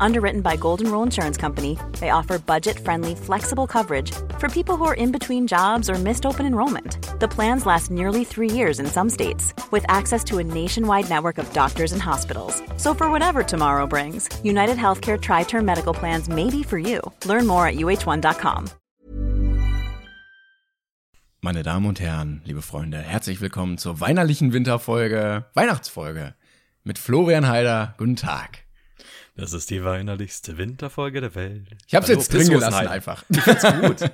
Underwritten by Golden Rule Insurance Company, they offer budget friendly, flexible coverage for people who are in between jobs or missed open enrollment. The plans last nearly three years in some states, with access to a nationwide network of doctors and hospitals. So, for whatever tomorrow brings, United Healthcare Tri Term Medical Plans may be for you. Learn more at uh1.com. Meine Damen und Herren, liebe Freunde, herzlich willkommen zur weinerlichen Winterfolge, Weihnachtsfolge mit Florian Heider. Guten Tag. Das ist die weinerlichste Winterfolge der Welt. Ich hab's Hallo, jetzt drin gelassen einfach. Ich find's gut.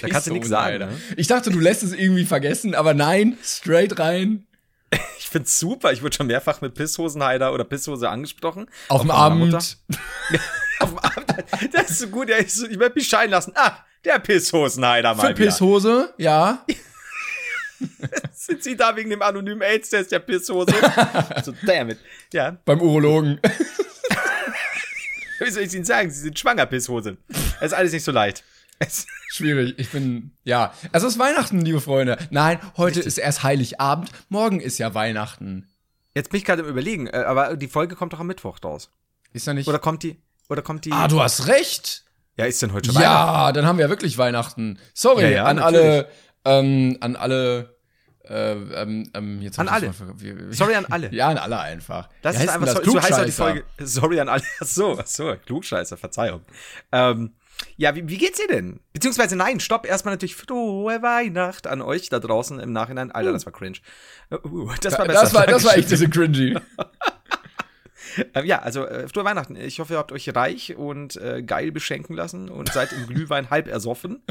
da kannst du nichts sagen. Alter. Ne? Ich dachte, du lässt es irgendwie vergessen, aber nein, straight rein. Ich find's super. Ich wurde schon mehrfach mit Pisshosenheider oder Pisshose angesprochen. Auf dem Abend. Auf dem Abend. Das ist so gut. Ja, ich, so- ich werde mich scheiden lassen. Ah, der Pisshosenheider mal Für Pisshose, ja. wieder. Sind Sie da wegen dem anonymen AIDS-Test der Pisshose? so, damn it. Ja, Beim Urologen. wie soll ich Ihnen sagen? Sie sind schwanger, Pisshose. Das ist alles nicht so leicht. Es- Schwierig. Ich bin, ja. Es ist Weihnachten, liebe Freunde. Nein, heute ist erst Heiligabend. Morgen ist ja Weihnachten. Jetzt bin ich gerade im Überlegen, äh, aber die Folge kommt doch am Mittwoch raus. Ist ja nicht. Oder kommt die? Oder kommt die? ah, du hast recht. ja, ist denn heute schon Weihnachten? Ja, dann haben wir ja wirklich Weihnachten. Sorry Ja, ja, an natürlich. alle, ähm, an alle, äh, ähm, ähm, jetzt An das alle. mal Sorry an alle. Ja, an alle einfach. Das Wie ist einfach denn so, so heißt auch die. Folge. Sorry an alle. Ach so, ach so, Klugscheißer, Verzeihung. Ähm, ja, wie, wie geht's dir denn? Beziehungsweise nein, stopp, erstmal natürlich frohe Weihnacht an euch da draußen im Nachhinein. Alter, das war cringe. Uh, uh, das war besser. Das war, das war echt bisschen cringy. Ähm, ja, also äh, frohe Weihnachten. Ich hoffe, ihr habt euch reich und äh, geil beschenken lassen und seid im Glühwein halb ersoffen.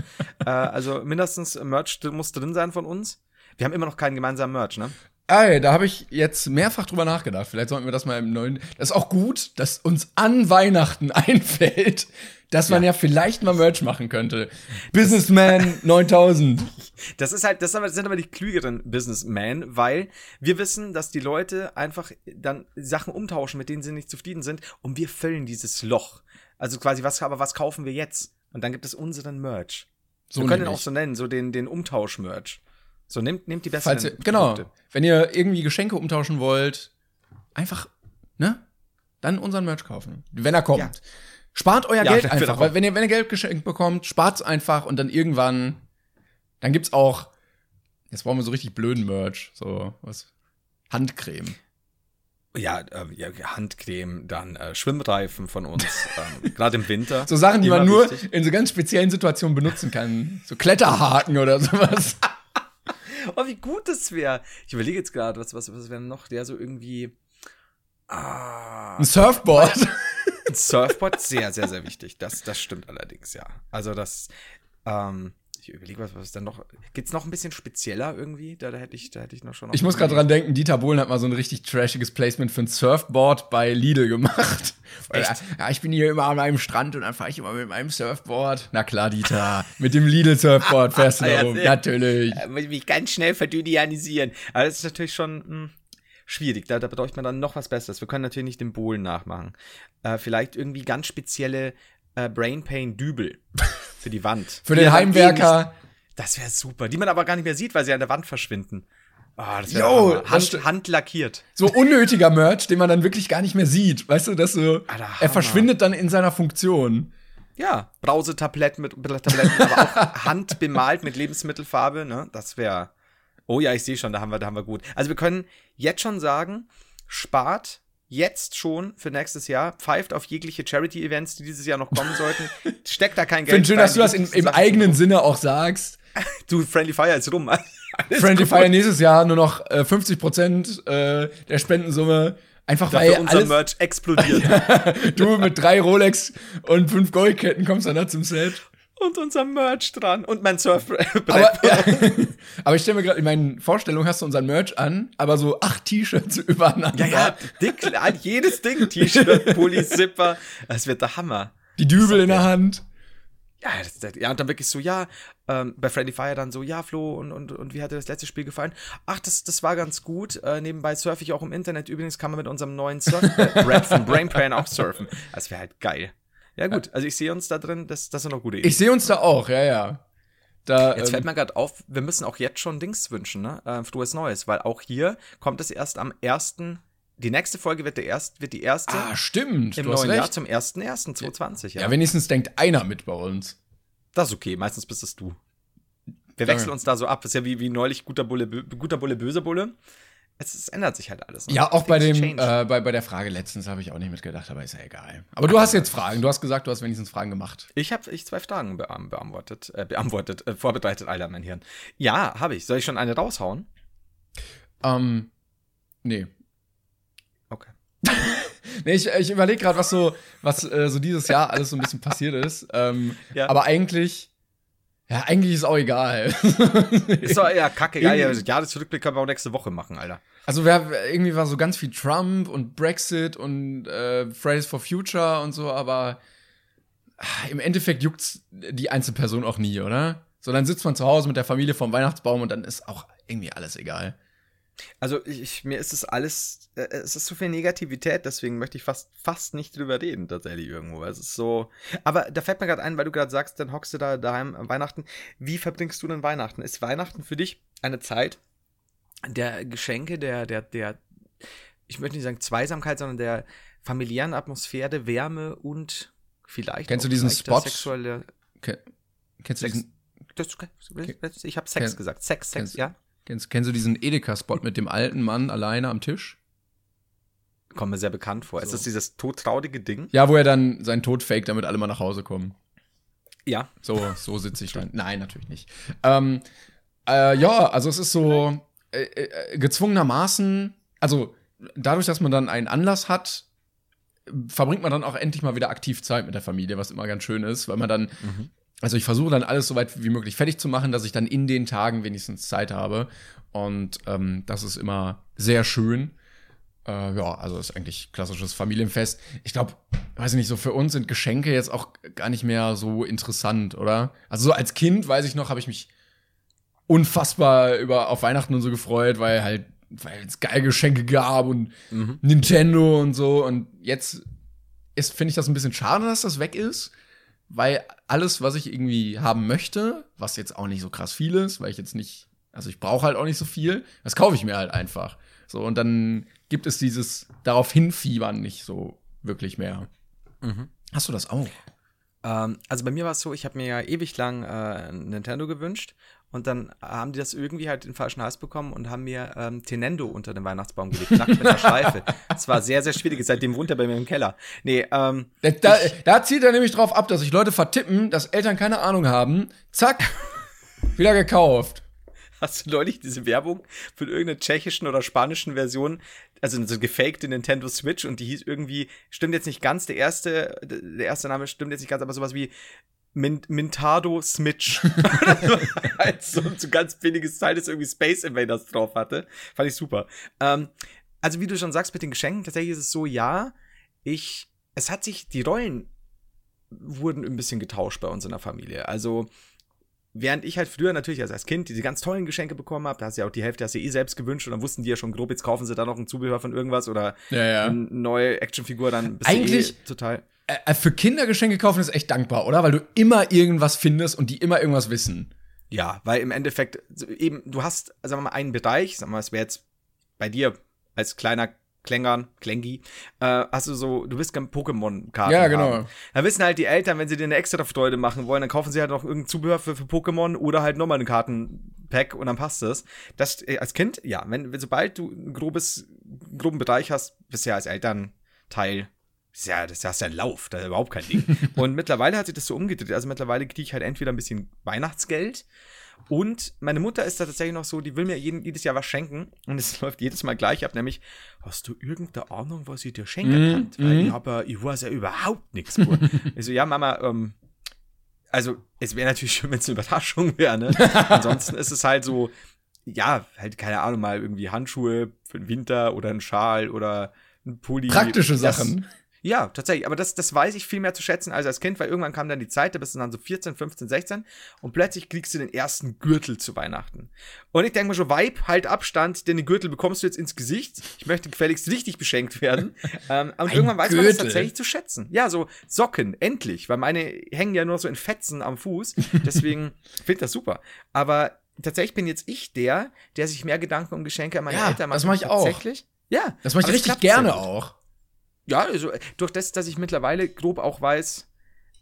Äh, also mindestens Merch muss drin sein von uns. Wir haben immer noch keinen gemeinsamen Merch, ne? Ey, da habe ich jetzt mehrfach drüber nachgedacht. Vielleicht sollten wir das mal im neuen. Das ist auch gut, dass uns an Weihnachten einfällt, dass man ja, vielleicht mal Merch machen könnte. Businessman 9000. Das ist halt, das sind aber- die klügeren Businessmen, weil wir wissen, dass die Leute einfach dann Sachen umtauschen, mit denen sie nicht zufrieden sind, und wir füllen dieses Loch. Also quasi, was, aber was kaufen wir jetzt? Und dann gibt es unseren Merch. So wir können ihn auch so nennen, so den, den Umtausch-Merch. So, nehmt, nehmt die besseren Falls ihr, genau. Wenn ihr irgendwie Geschenke umtauschen wollt, einfach, ne? Dann unseren Merch kaufen. Wenn er kommt. Ja. Spart euer Ja, Geld einfach, weil wenn ihr, wenn ihr Geld geschenkt bekommt, spart's einfach und dann irgendwann, dann gibt's auch, jetzt brauchen wir so richtig blöden Merch, so was, Handcreme. Ja, äh, ja, Handcreme, dann äh, Schwimmreifen von uns, ähm, gerade im Winter. So Sachen, die man nur wichtig. in so ganz speziellen Situationen benutzen kann. So Kletterhaken oder sowas. Oh, wie gut das wäre. Ich überlege jetzt gerade, was, was, was wäre noch, der so irgendwie. Ah, Ein Surfboard. ein Surfboard, sehr, sehr, sehr wichtig. Das, das stimmt allerdings, ja. Also das, ähm, ich überlege, was, was ist denn noch. Gibt's noch ein bisschen spezieller irgendwie? Da, da hätte ich, da hätte ich noch schon. noch Ich muss gerade dran denken, Dieter Bohlen hat mal so ein richtig trashiges Placement für ein Surfboard bei Lidl gemacht. Echt? Ja, ich bin hier immer an einem Strand und dann fahre ich immer mit meinem Surfboard. Na klar, Dieter. mit dem Lidl-Surfboard fährst du da rum. Natürlich. Äh, muss ich mich ganz schnell verdynamisieren. Aber das ist natürlich schon hm, schwierig. Da, da bedeutet man dann noch was Besseres. Wir können natürlich nicht den Bohlen nachmachen. Äh, vielleicht irgendwie ganz spezielle äh, Brain Pain Dübel für die Wand. Für Die den Heimwerker. nicht- Das wäre super. Die man aber gar nicht mehr sieht, weil sie an der Wand verschwinden. Ah, das st- Hand, handlackiert. So unnötiger Merch, den man dann wirklich gar nicht mehr sieht. Weißt du, dass so, der er verschwindet dann in seiner Funktion. Ja, Brausetabletten mit Tabletten, aber auch handbemalt mit Lebensmittelfarbe, ne? Das wäre. Oh ja, ich sehe schon, da haben wir, da haben wir gut. Also wir können jetzt schon sagen, spart jetzt schon für nächstes Jahr, pfeift auf jegliche Charity-Events, die dieses Jahr noch kommen sollten. Steckt da kein Ich finde Geld. schön, rein, dass du das in, im eigenen Sinne auch sagst. Du, Friendly Fire ist rum. Alles Friendly gut. Fire nächstes Jahr nur noch äh, 50 Prozent äh, der Spendensumme. Einfach weil Dafür unser alles, Merch explodiert. du mit drei Rolex und fünf Goldketten kommst dann da zum Set. Und unser Merch dran. Und mein Surfbrett. Aber, ja, aber ich stelle mir gerade, in meinen Vorstellungen hast du unseren Merch an, aber so acht T-Shirts übereinander. Ja, ja, dick, jedes Ding, T-Shirt, Pulli, Zipper. Das wird der Hammer. Die Dübel in der Hand. Ja, das, das, ja, und dann wirklich so, ja, ähm, bei Friendly Fire dann so, ja, Flo, und, und, und wie hat dir das letzte Spiel gefallen? Ach, das, das war ganz gut. Äh, nebenbei surfe ich auch im Internet. Übrigens kann man mit unserem neuen Surf-Brett von Brainpan auch surfen. Das wäre halt geil. Ja, gut. Also ich sehe uns da drin, das, das sind noch gute Ideen. Ich sehe uns da auch, ja, ja. Da, Jetzt ähm, fällt mir gerade auf, wir müssen auch jetzt schon Dings wünschen, ne? Äh, frohes Neues, weil auch hier kommt es erst am 1. Die nächste Folge wird, der erst, wird die erste ah, stimmt. im neuen Jahr zum 1.1.2020. Ja. Ja. wenigstens denkt einer mit bei uns. das ist okay, meistens bist es du. Wir Danke. wechseln uns da so ab. Das ist ja wie, wie neulich guter Bulle, guter Bulle, böser Bulle. Es, es ändert sich halt alles. ne? Ja, auch bei, dem, äh, bei, bei der Frage letztens habe ich auch nicht mitgedacht, aber ist ja egal. Aber du hast jetzt Fragen. Du hast gesagt, du hast wenigstens Fragen gemacht. Ich habe ich zwei Fragen beantwortet, äh, beantwortet, äh, vorbereitet, Alter, mein Hirn. Ja, habe ich. Soll ich schon eine raushauen? Ähm, nee. Okay. Nee, ich, ich überlege gerade, was so, was äh, so dieses Jahr alles so ein bisschen passiert ist. Ähm, Ja. Aber eigentlich, ja, eigentlich ist auch egal. Ist doch ja kacke. Ja, ja, Jahresrückblick können wir auch nächste Woche machen, Alter. Also wir, irgendwie war so ganz viel Trump und Brexit und äh, Fridays for Future und so, aber ah, im Endeffekt juckt's die Einzelperson auch nie, oder? So, dann sitzt man zu Hause mit der Familie vorm Weihnachtsbaum und dann ist auch irgendwie alles egal. Also ich, mir ist es alles, äh, es ist so viel Negativität, deswegen möchte ich fast, fast nicht drüber reden, tatsächlich irgendwo. Es ist so. Aber da fällt mir gerade ein, weil du gerade sagst, dann hockst du da daheim am Weihnachten. Wie verbringst du denn Weihnachten? Ist Weihnachten für dich eine Zeit der Geschenke, der, der, der, ich möchte nicht sagen Zweisamkeit, sondern der familiären Atmosphäre, Wärme und vielleicht. Kennst du diesen Spot? Sexuelle, Ken, kennst, du Sex. diesen, das, ich habe Sex Ken- gesagt. Sex, Sex, kennst- ja. kennst, kennst du diesen Edeka-Spot mit dem alten Mann alleine am Tisch? Kommt mir sehr bekannt vor. Ist So. das dieses todtraurige Ding? Ja, wo er dann seinen Tod faked, damit alle mal nach Hause kommen. Ja. So, so sitze ich dann. Nein, natürlich nicht. Ähm, äh, ja, also es ist so äh, äh, gezwungenermaßen, also dadurch, dass man dann einen Anlass hat, verbringt man dann auch endlich mal wieder aktiv Zeit mit der Familie, was immer ganz schön ist, weil man dann, also ich versuche dann alles so weit wie möglich fertig zu machen, dass ich dann in den Tagen wenigstens Zeit habe. Und ähm, das ist immer sehr schön. Äh, ja, also ist eigentlich klassisches Familienfest. Ich glaube, weiß ich nicht, so für uns sind Geschenke jetzt auch gar nicht mehr so interessant, oder? Also so als Kind, weiß ich noch, habe ich mich unfassbar über auf Weihnachten und so gefreut, weil halt, weil es geile Geschenke gab und Mhm. Nintendo und so. Und jetzt ist, finde ich das ein bisschen schade, dass das weg ist, weil alles, was ich irgendwie haben möchte, was jetzt auch nicht so krass viel ist, weil ich jetzt nicht, also ich brauche halt auch nicht so viel, das kaufe ich mir halt einfach. So, und dann gibt es dieses darauf hinfiebern nicht so wirklich mehr. Mhm. Hast du das auch? Ähm, also bei mir war es so, ich habe mir ja ewig lang äh, Nintendo gewünscht und dann haben die das irgendwie halt in den falschen Hals bekommen und haben mir ähm, Tenendo unter den Weihnachtsbaum gelegt, nackt mit der Schleife. Das war sehr, sehr schwierig. Seitdem wohnt er bei mir im Keller. Nee, ähm, Da, da, da zielt er nämlich drauf ab, dass sich Leute vertippen, dass Eltern keine Ahnung haben. Zack, wieder gekauft. hast du neulich diese Werbung von irgendeiner tschechischen oder spanischen Version, also so gefakte Nintendo Switch und die hieß irgendwie, stimmt jetzt nicht ganz, der erste, der erste Name stimmt jetzt nicht ganz, aber sowas wie Min Mintado Switch. halt so ein so ganz billiges Teil, das irgendwie Space Invaders drauf hatte. Fand ich super. Ähm, also wie du schon sagst mit den Geschenken, tatsächlich ist es so, ja, ich, es hat sich, die Rollen wurden ein bisschen getauscht bei uns in der Familie. Also, während ich halt früher natürlich als, als Kind diese ganz tollen Geschenke bekommen habe, da hast du ja auch die Hälfte hast du eh selbst gewünscht und dann wussten die ja schon grob, jetzt kaufen sie da noch ein Zubehör von irgendwas oder Ja, ja. eine neue Actionfigur, dann bist Eigentlich- du eh total. Äh, für Kinder Geschenke kaufen ist echt dankbar, oder? Weil du immer irgendwas findest und die immer irgendwas wissen. Ja, weil im Endeffekt eben, du hast, sagen wir mal, einen Bereich, sagen wir mal, es wäre jetzt bei dir als kleiner Klängern, Klengi, äh, hast du so, du willst gerne Pokémon-Karten. Ja, genau. Haben. Da wissen halt die Eltern, wenn sie dir eine extra Freude machen wollen, dann kaufen sie halt noch irgendein Zubehör für, für Pokémon oder halt nochmal ein Kartenpack und dann passt es. Das äh, als Kind, ja, wenn, wenn sobald du ein grobes, groben Bereich hast, bist du ja als Elternteil das ist ja, das ist ja ein Lauf, das ist überhaupt kein Ding. und mittlerweile hat sich das so umgedreht. Also mittlerweile kriege ich halt entweder ein bisschen Weihnachtsgeld und meine Mutter ist da tatsächlich noch so, die will mir jeden, jedes Jahr was schenken und es läuft jedes Mal gleich ab, nämlich, hast du irgendeine Ahnung, was ich dir schenken Mhm, kann? Weil mhm. ich habe ja, ich weiß ja überhaupt nichts. Ich so, ja, Mama, ähm, also es wäre natürlich schön, wenn es eine Überraschung wäre, ne? Ansonsten ist es halt so, ja, halt, keine Ahnung, mal irgendwie Handschuhe für den Winter oder ein Schal oder ein Pulli. Praktische Sachen. Ja, tatsächlich. Aber das, das weiß ich viel mehr zu schätzen als als Kind, weil irgendwann kam dann die Zeit, da bist du dann so 14, 15, 16 und plötzlich kriegst du den ersten Gürtel zu Weihnachten. Und ich denke mir schon, Vibe, halt Abstand, denn den Gürtel bekommst du jetzt ins Gesicht. Ich möchte gefälligst richtig beschenkt werden. ähm, und irgendwann weiß man das Gürtel? tatsächlich zu schätzen. Ja, so Socken, endlich, weil meine hängen ja nur so in Fetzen am Fuß. Deswegen finde ich das super. Aber tatsächlich bin jetzt ich der, der sich mehr Gedanken um Geschenke an meine Ja, Eltern macht. das mach ich auch. Tatsächlich. Ja. Das mache ich richtig gerne auch. Ja, also äh, durch das, dass ich mittlerweile grob auch weiß,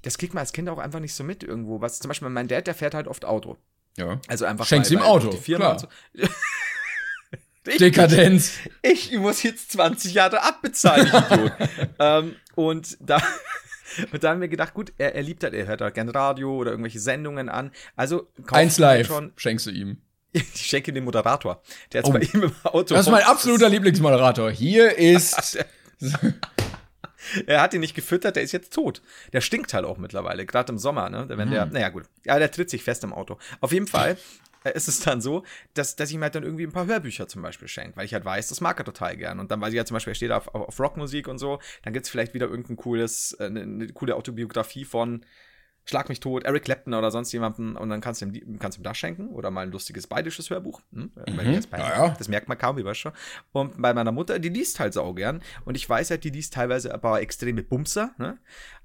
das kriegt man als Kind auch einfach nicht so mit irgendwo. Was zum Beispiel mein Dad, der fährt halt oft Auto. Ja. Also einfach. Schenkst ihm Auto, die Firma klar. und so. Ich- Dekadenz. Ich muss jetzt 20 Jahre abbezahlen, ich ähm, und da. Und da haben wir gedacht, gut, er, er liebt halt, er hört halt gerne Radio oder irgendwelche Sendungen an. Also Eins man live schon. schenkst du ihm. Ich schenke den Moderator, der jetzt Oh. bei ihm im Auto. Das ist mein absoluter Lieblingsmoderator. Hier ist. Er hat ihn nicht gefüttert, der ist jetzt tot. Der stinkt halt auch mittlerweile, gerade im Sommer, ne? Wenn der, naja, gut. Ja, der tritt sich fest im Auto. Auf jeden Fall äh, ist es dann so, dass, dass ich ihm halt dann irgendwie ein paar Hörbücher zum Beispiel schenke, weil ich halt weiß, das mag er total gern. Und dann weiß ich halt zum Beispiel, er steht auf, auf, Rockmusik und so, dann gibt's vielleicht wieder irgendein cooles, äh, eine, eine coole Autobiografie von Schlag mich tot, Eric Clapton oder sonst jemanden und dann kannst du ihm, kannst du ihm das schenken oder mal ein lustiges bayerisches Hörbuch. Hm? Jetzt bei, Ja. Das merkt man kaum, wie weißt schon. Und bei meiner Mutter, die liest halt sau gern und ich weiß halt, die liest teilweise aber extreme Bumser, ne?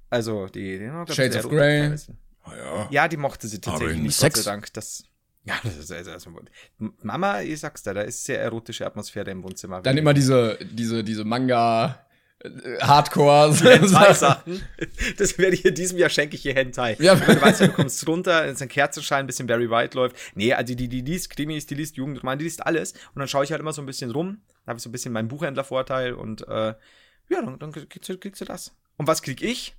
Also die, die Shades of Grey. teilweise. ja. Ja, die mochte sie tatsächlich nicht, Sex? Gott sei Dank. Das, ja, das ist, das ist, Mama, ich sag's dir, da ist sehr erotische Atmosphäre im Wohnzimmer. Dann immer diese, diese, diese Manga Hardcore. Hentai-Sachen. Das werde ich in diesem Jahr schenke ich hier Hentai. Ja. Du weißt ja, du kommst runter, es ist ein Kerzenschein, ein bisschen Barry White läuft. Nee, also die, die liest Krimis, die liest Jugendroman, die liest alles. Und dann schaue ich halt immer so ein bisschen rum. Da habe ich so ein bisschen meinen Buchhändlervorteil und äh, ja, dann, dann kriegst, du, kriegst du das. Und was krieg ich?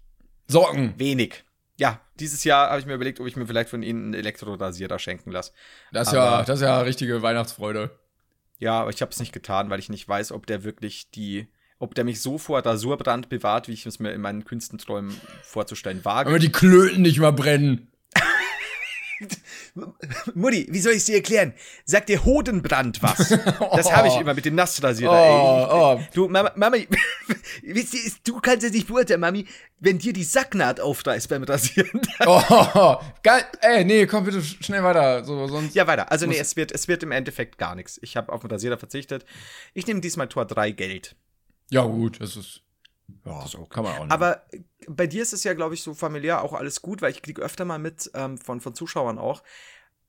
Socken. Wenig. Ja, dieses Jahr habe ich mir überlegt, ob ich mir vielleicht von ihnen einen Elektrorasierer schenken lasse. Das ist ja, das ist ja richtige Weihnachtsfreude. Ja, aber ich habe es nicht getan, weil ich nicht weiß, ob der wirklich die, ob der mich so vor Rasurbrand bewahrt, wie ich es mir in meinen kühnsten Träumen vorzustellen wage. Aber die Klöten nicht mal brennen. Mutti, wie soll ich es dir erklären? Sagt dir Hodenbrand was? Das habe ich immer mit dem Nassrasierer. Oh, ey. Du, Mama, Mama wisst ihr, du kannst es nicht beurteilen, Mami, wenn dir die Sacknaht aufreißt beim Rasieren. Oh, geil. Ey, nee, komm bitte sch- schnell weiter. So, sonst. ja, weiter. Also nee, es wird, es wird im Endeffekt gar nichts. Ich habe auf den Rasierer verzichtet. Ich nehme diesmal Tor 3 Geld. Ja, gut, das ist. Ja, ist okay. kann man auch nicht. Aber bei dir ist es ja, glaube ich, so familiär auch alles gut, weil ich kriege öfter mal mit ähm, von, von Zuschauern auch,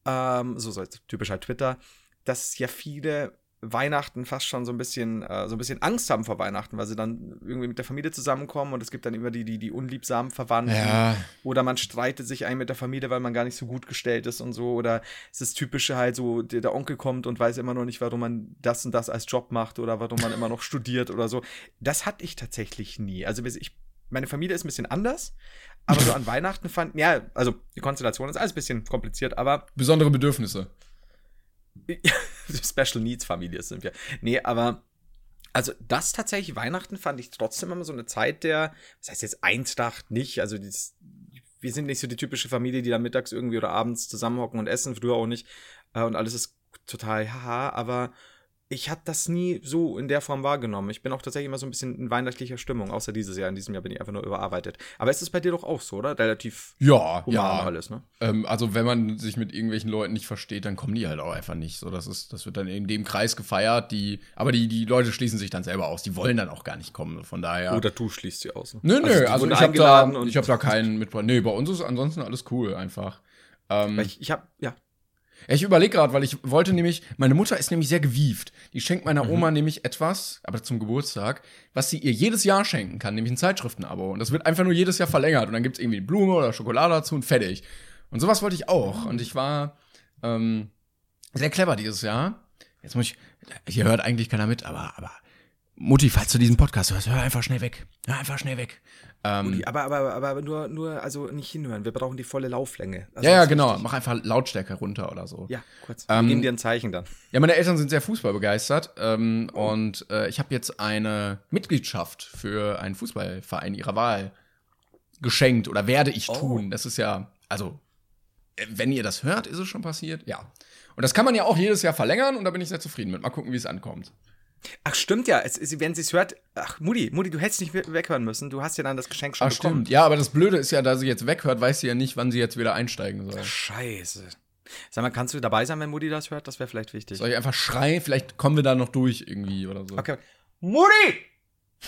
ähm, so, so typisch halt Twitter, dass ja viele Weihnachten fast schon so ein bisschen, äh, so ein bisschen Angst haben vor Weihnachten, weil sie dann irgendwie mit der Familie zusammenkommen und es gibt dann immer die, die, die unliebsamen Verwandten. Ja. Oder man streitet sich ein mit der Familie, weil man gar nicht so gut gestellt ist und so. Oder es ist typische halt so, der, der Onkel kommt und weiß immer noch nicht, warum man das und das als Job macht oder warum man immer noch studiert oder so. Das hatte ich tatsächlich nie. Also ich, meine Familie ist ein bisschen anders, aber so an Weihnachten fand, ja, also die Konstellation ist alles ein bisschen kompliziert, aber Besondere Bedürfnisse. Special Needs Familie sind wir. Nee, aber also das tatsächlich, Weihnachten fand ich trotzdem immer so eine Zeit der, was heißt jetzt Eintracht nicht, also dieses, wir sind nicht so die typische Familie, die dann mittags irgendwie oder abends zusammenhocken und essen, früher auch nicht äh, und alles ist total haha, aber ich habe das nie so in der Form wahrgenommen. Ich bin auch tatsächlich immer so ein bisschen in weihnachtlicher Stimmung, außer dieses Jahr. In diesem Jahr bin ich einfach nur überarbeitet. Aber ist es bei dir doch auch so, oder? Relativ Ja, ja. alles, ne? Ähm, also wenn man sich mit irgendwelchen Leuten nicht versteht, dann kommen die halt auch einfach nicht. So, das ist, das wird dann in dem Kreis gefeiert. Die, aber die, die Leute schließen sich dann selber aus. Die wollen dann auch gar nicht kommen. Von daher. Oder du schließt sie aus. Ne? nö, nö. Also, wurden ich habe da, ich hab da keinen mit. Nee, bei uns ist ansonsten alles cool einfach. Ähm, ich, ich habe, ja. Ich überlege gerade, weil ich wollte nämlich, meine Mutter ist nämlich sehr gewieft. Die schenkt Mhm. meiner Oma nämlich etwas, aber zum Geburtstag, was sie ihr jedes Jahr schenken kann, nämlich ein Zeitschriftenabo. Und das wird einfach nur jedes Jahr verlängert. Und dann gibt's irgendwie Blume oder Schokolade dazu und fertig. Und sowas wollte ich auch. Und ich war ähm, sehr clever dieses Jahr. Jetzt muss ich, hier hört eigentlich keiner mit, aber, aber Mutti, falls du diesen Podcast hörst, hör einfach schnell weg. Hör einfach schnell weg. Ähm, Aber, aber, aber nur, nur, also nicht hinhören. Wir brauchen die volle Lauflänge. Also ja, ja, genau. wichtig. Mach einfach Lautstärke runter oder so. Ja, kurz. Ähm, Wir geben dir ein Zeichen dann. Ja, meine Eltern sind sehr fußballbegeistert ähm, und äh, ich habe jetzt eine Mitgliedschaft für einen Fußballverein ihrer Wahl geschenkt oder werde ich tun. Das ist ja, also, wenn ihr das hört, ist es schon passiert. Ja. Und das kann man ja auch jedes Jahr verlängern und da bin ich sehr zufrieden mit. Mal gucken, wie es ankommt. Ach, stimmt ja. Es, es, wenn sie es hört, ach, Mutti, Mutti, du hättest nicht we- weghören müssen. Du hast ja dann das Geschenk schon Ach, bekommen. stimmt. Ja, aber das Blöde ist ja, da sie jetzt weghört, weiß sie ja nicht, wann sie jetzt wieder einsteigen soll. Scheiße. Sag mal, kannst du dabei sein, wenn Mutti das hört? Das wäre vielleicht wichtig. Soll ich einfach schreien? Vielleicht kommen wir da noch durch irgendwie oder so. Okay. Mutti!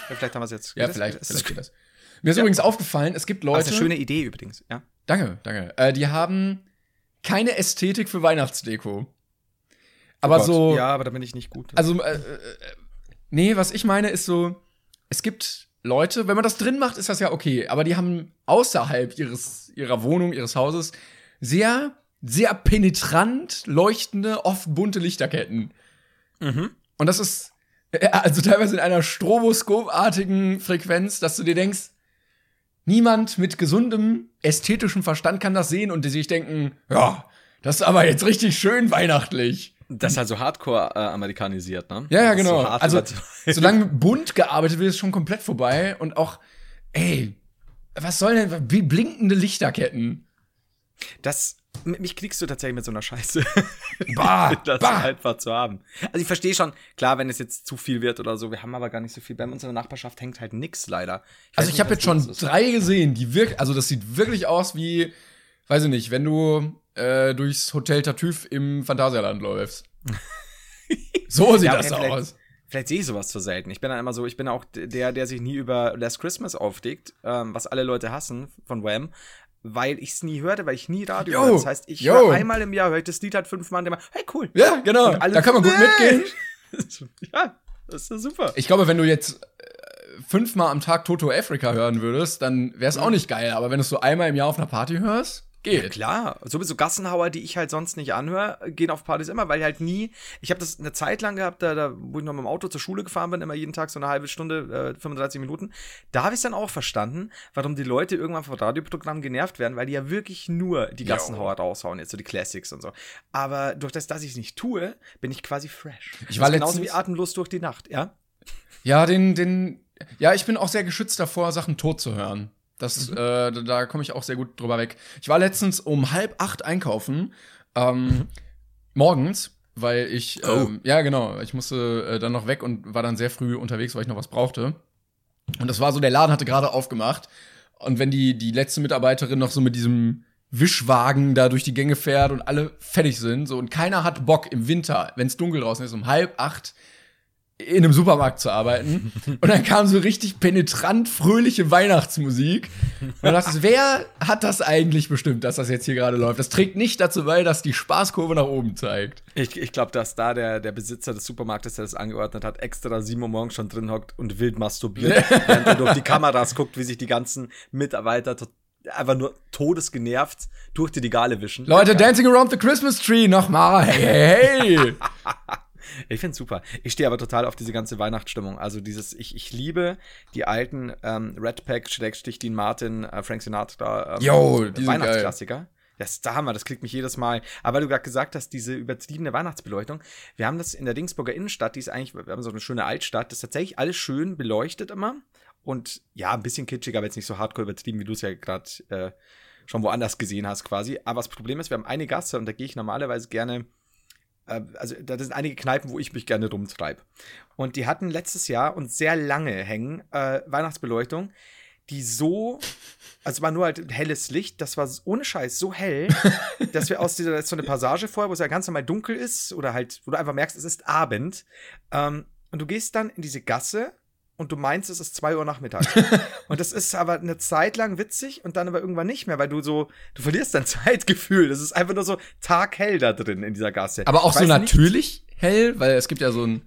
Ja, vielleicht haben wir es jetzt. Ja, Das- vielleicht, das vielleicht geht das. Mir ist übrigens aufgefallen, es gibt das Leute. ist eine schöne Idee übrigens, ja. Danke, danke. Äh, die haben keine Ästhetik für Weihnachtsdeko. Aber Oh Gott. so. Ja, aber da bin ich nicht gut. Also, äh, äh, nee, was ich meine ist so, es gibt Leute, wenn man das drin macht, ist das ja okay, aber die haben außerhalb ihres, ihrer Wohnung, ihres Hauses sehr, sehr penetrant leuchtende, oft bunte Lichterketten. Mhm. Und das ist, äh, also teilweise in einer stroboskopartigen Frequenz, dass du dir denkst, niemand mit gesundem ästhetischem Verstand kann das sehen und die sich denken, ja, das ist aber jetzt richtig schön weihnachtlich. Das ist halt so hardcore äh, amerikanisiert, ne? Ja, ja, genau. So also, solange bunt gearbeitet wird, ist schon komplett vorbei. Und auch, ey, was soll denn, wie blinkende Lichterketten? Das, mich kriegst du tatsächlich mit so einer Scheiße. Bah, das bah. einfach zu haben. Also ich verstehe schon, klar, wenn es jetzt zu viel wird oder so, wir haben aber gar nicht so viel. Bei unserer Nachbarschaft hängt halt nix leider. weiß Also, ich habe jetzt schon drei gesehen, die wirken, also, das sieht wirklich aus wie, weiß ich nicht, wenn du äh, durchs Hotel Tartüff im Phantasialand läufst. So sieht Ja, das vielleicht- aus. Vielleicht sehe ich sowas zu selten. Ich bin dann immer so, ich bin auch der, der sich nie über Last Christmas aufregt, ähm, was alle Leute hassen von Wham, weil ich es nie hörte, weil ich nie Radio höre. Das heißt, ich höre einmal im Jahr, höre ich das Lied halt fünfmal und immer, hey, cool. Ja, genau. Da kann man gut nee. mitgehen. ja, das ist ja super. Ich glaube, wenn du jetzt äh, fünfmal am Tag Toto Africa hören würdest, dann wäre es auch nicht geil. Aber wenn du es so einmal im Jahr auf einer Party hörst, geht. Klar, sowieso Gassenhauer, die ich halt sonst nicht anhöre, gehen auf Partys immer, weil halt nie, ich habe das eine Zeit lang gehabt, da, da wo ich noch mit dem Auto zur Schule gefahren bin, immer jeden Tag so eine halbe Stunde, äh, 35 Minuten, da habe ich dann auch verstanden, warum die Leute irgendwann vom Radioprogramm genervt werden, weil die ja wirklich nur die Jo. Gassenhauer raushauen, jetzt so die Classics und so. Aber durch das, dass ich es nicht tue, bin ich quasi fresh. Ich war genauso wie atemlos durch die Nacht, ja? Ja, den, den, ja, ich bin auch sehr geschützt davor, Sachen tot zu hören. Das, Mhm. äh, da, da komme ich auch sehr gut drüber weg. Ich war letztens um halb acht einkaufen, ähm, morgens, weil ich, Oh. ähm, ja, genau, ich musste äh, dann noch weg und war dann sehr früh unterwegs, weil ich noch was brauchte. Und das war so, der Laden hatte gerade aufgemacht. Und wenn die, die letzte Mitarbeiterin noch so mit diesem Wischwagen da durch die Gänge fährt und alle fertig sind, so, und keiner hat Bock im Winter, wenn es dunkel draußen ist, um halb acht in einem Supermarkt zu arbeiten. Und dann kam so richtig penetrant fröhliche Weihnachtsmusik. Und dann dachte ich, wer hat das eigentlich bestimmt, dass das jetzt hier gerade läuft? Das trägt nicht dazu bei, dass die Spaßkurve nach oben zeigt. Ich, ich glaube, dass da der, der Besitzer des Supermarktes, der das angeordnet hat, extra 7 Uhr morgens schon drin hockt und wild masturbiert, während er durch die Kameras guckt, wie sich die ganzen Mitarbeiter einfach nur todesgenervt durch die Regale wischen. Leute, Dancing Around the Christmas Tree nochmal. Hey, hey, hey. Ich find's super. Ich stehe aber total auf diese ganze Weihnachtsstimmung. Also dieses, ich, ich liebe die alten ähm, Red Pack, Schrägstich, Dean Martin, äh, Frank Sinatra ähm, Yo, Weihnachtsklassiker. Das ist der Hammer, das kriegt mich jedes Mal. Aber weil du gerade gesagt hast, diese übertriebene Weihnachtsbeleuchtung. Wir haben das in der Dingsburger Innenstadt, die ist eigentlich, wir haben so eine schöne Altstadt, das ist tatsächlich alles schön beleuchtet immer. Und ja, ein bisschen kitschig, aber jetzt nicht so hardcore übertrieben, wie du es ja gerade äh, schon woanders gesehen hast quasi. Aber das Problem ist, wir haben eine Gasse und da gehe ich normalerweise gerne also da sind einige Kneipen, wo ich mich gerne rumtreibe. Und die hatten letztes Jahr und sehr lange hängen äh, Weihnachtsbeleuchtung, die so, also war nur halt helles Licht, das war ohne Scheiß so hell, dass wir aus dieser, ist so eine Passage vorher, wo es ja ganz normal dunkel ist oder halt, wo du einfach merkst, es ist Abend. Ähm, und du gehst dann in diese Gasse und du meinst, es ist 2 Uhr Nachmittag. und das ist aber eine Zeit lang witzig und dann aber irgendwann nicht mehr, weil du so, du verlierst dein Zeitgefühl. Das ist einfach nur so taghell da drin in dieser Gasse. Aber auch so weiß nicht- natürlich hell, weil es gibt ja so ein.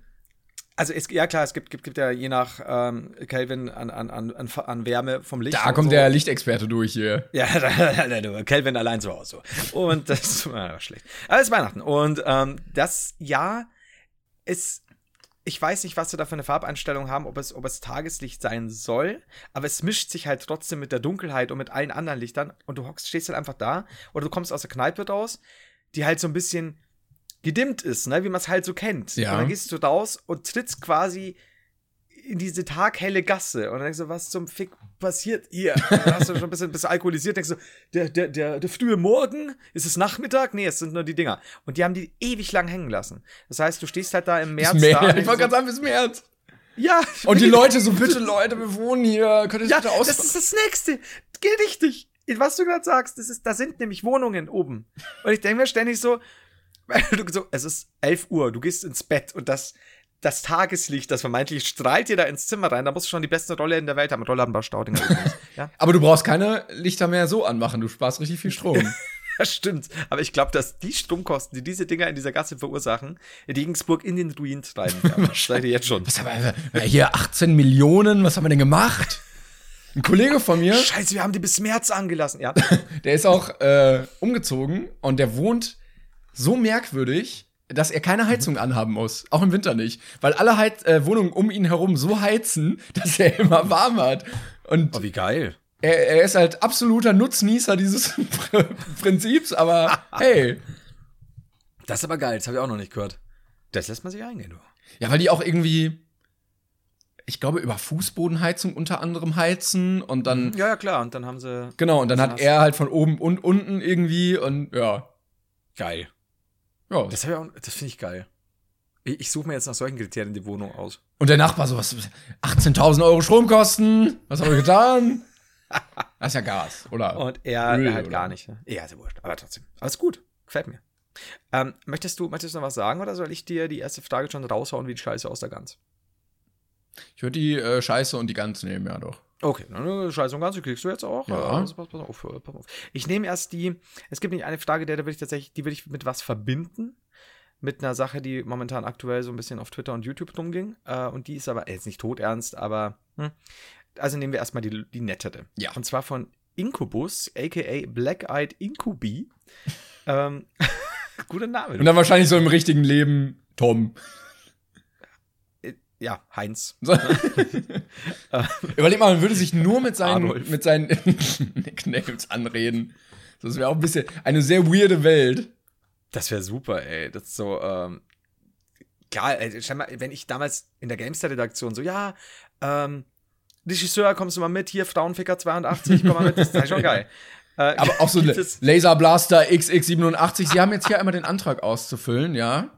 Also es, ja klar, es gibt, gibt, gibt ja je nach ähm, Kelvin an, an, an, an- Wärme vom Licht. Da kommt so. der Lichtexperte durch hier. Ja, Kelvin allein zu Hause. So. Und das war schlecht. Aber es ist Weihnachten. Und ähm, das Jahr ist. Ich weiß nicht, was sie da für eine Farbeinstellung haben, ob es, ob es Tageslicht sein soll, aber es mischt sich halt trotzdem mit der Dunkelheit und mit allen anderen Lichtern und du hockst, stehst halt einfach da oder du kommst aus der Kneipe raus, die halt so ein bisschen gedimmt ist, ne, wie man es halt so kennt. Ja. Und dann gehst du raus und trittst quasi in diese taghelle Gasse und dann denkst du, was zum Fick passiert hier? Dann hast du schon ein bisschen, bisschen alkoholisiert, denkst du, der, der, der, der frühe Morgen, ist es Nachmittag? Nee, es sind nur die Dinger. Und die haben die ewig lang hängen lassen. Das heißt, du stehst halt da im März März. da. Ich wollte gerade sagen, bis März. ja. Und die Leute so, bitte Leute, wir wohnen hier, könnt ihr Ja, bitte aus... das ist das Nächste. Geh richtig. Was du gerade sagst, das ist, da sind nämlich Wohnungen oben. Und ich denke mir ständig so, so, es ist 11 Uhr, du gehst ins Bett und das, das Tageslicht, das vermeintlich strahlt dir da ins Zimmer rein, da musst du schon die beste Rolle in der Welt haben. Rollladenbau Staudinger übrigens. Ja, Aber du brauchst keine Lichter mehr so anmachen, du sparst richtig viel Strom. das stimmt. Aber ich glaube, dass die Stromkosten, die diese Dinger in dieser Gasse verursachen, die Regensburg in den Ruin treiben. Das sag ich dir jetzt schon. Was haben wir, hier 18 Millionen, was haben wir denn gemacht? Ein Kollege von mir, Scheiße, wir haben die bis März angelassen. Ja. der ist auch äh, umgezogen und der wohnt so merkwürdig, dass er keine Heizung anhaben muss. Auch im Winter nicht. Weil alle Heiz äh, Wohnungen um ihn herum so heizen, dass er immer warm hat. Und Oh, wie geil. er, er ist halt absoluter Nutznießer dieses Prinzips, aber hey. Das ist aber geil, das habe ich auch noch nicht gehört. Das lässt man sich eingehen, du. Ja, weil die auch irgendwie, ich glaube, über Fußbodenheizung unter anderem heizen und dann, Ja, ja, klar. Und dann haben sie. genau, und dann hat er halt von oben und unten irgendwie und ja. Geil. Ja. Das, das finde ich geil. Ich, ich suche mir jetzt nach solchen Kriterien die Wohnung aus. Und der Nachbar so, was, 18.000 Euro Stromkosten, was haben wir getan? Das ist ja Gas, oder? Und er Öl, halt oder? gar nicht. Ne? Ja, ist ja wurscht. Aber trotzdem. Alles gut. Gefällt mir. Ähm, möchtest, du, möchtest du noch was sagen oder soll ich dir die erste Frage schon raushauen wie die Scheiße aus der Gans? Ich würde die äh, Scheiße und die Gans nehmen, ja doch. Okay, na, Scheiße und Gans, die kriegst du jetzt auch. Ja. Äh, Also pass, pass, auf, pass auf. Ich nehme erst die. Es gibt nicht eine Frage, der da will ich tatsächlich, die will ich mit was verbinden. Mit einer Sache, die momentan aktuell so ein bisschen auf Twitter und YouTube rumging. Äh, und die ist aber äh, jetzt nicht todernst, aber. Hm. Also nehmen wir erstmal die, die nettere. Ja. Und zwar von Incubus, aka Black Eyed Incubi. ähm, guter Name. Und dann wahrscheinlich so im richtigen Leben Tom. Äh, ja, Heinz. So. Überleg mal, man würde sich nur mit seinen, Adolf. mit seinen Nicknames anreden. Das wäre auch ein bisschen eine sehr weirde Welt. Das wäre super, ey. Das ist so, ähm, klar, ey, mal, wenn ich damals in der Gamestar-Redaktion so, ja, ähm, Regisseur, kommst du mal mit, hier, Frauenficker 82, komm mal mit, das ist schon geil. Äh, Aber auch so gibt es- Laser Blaster XX87. Sie haben jetzt hier einmal den Antrag auszufüllen, ja?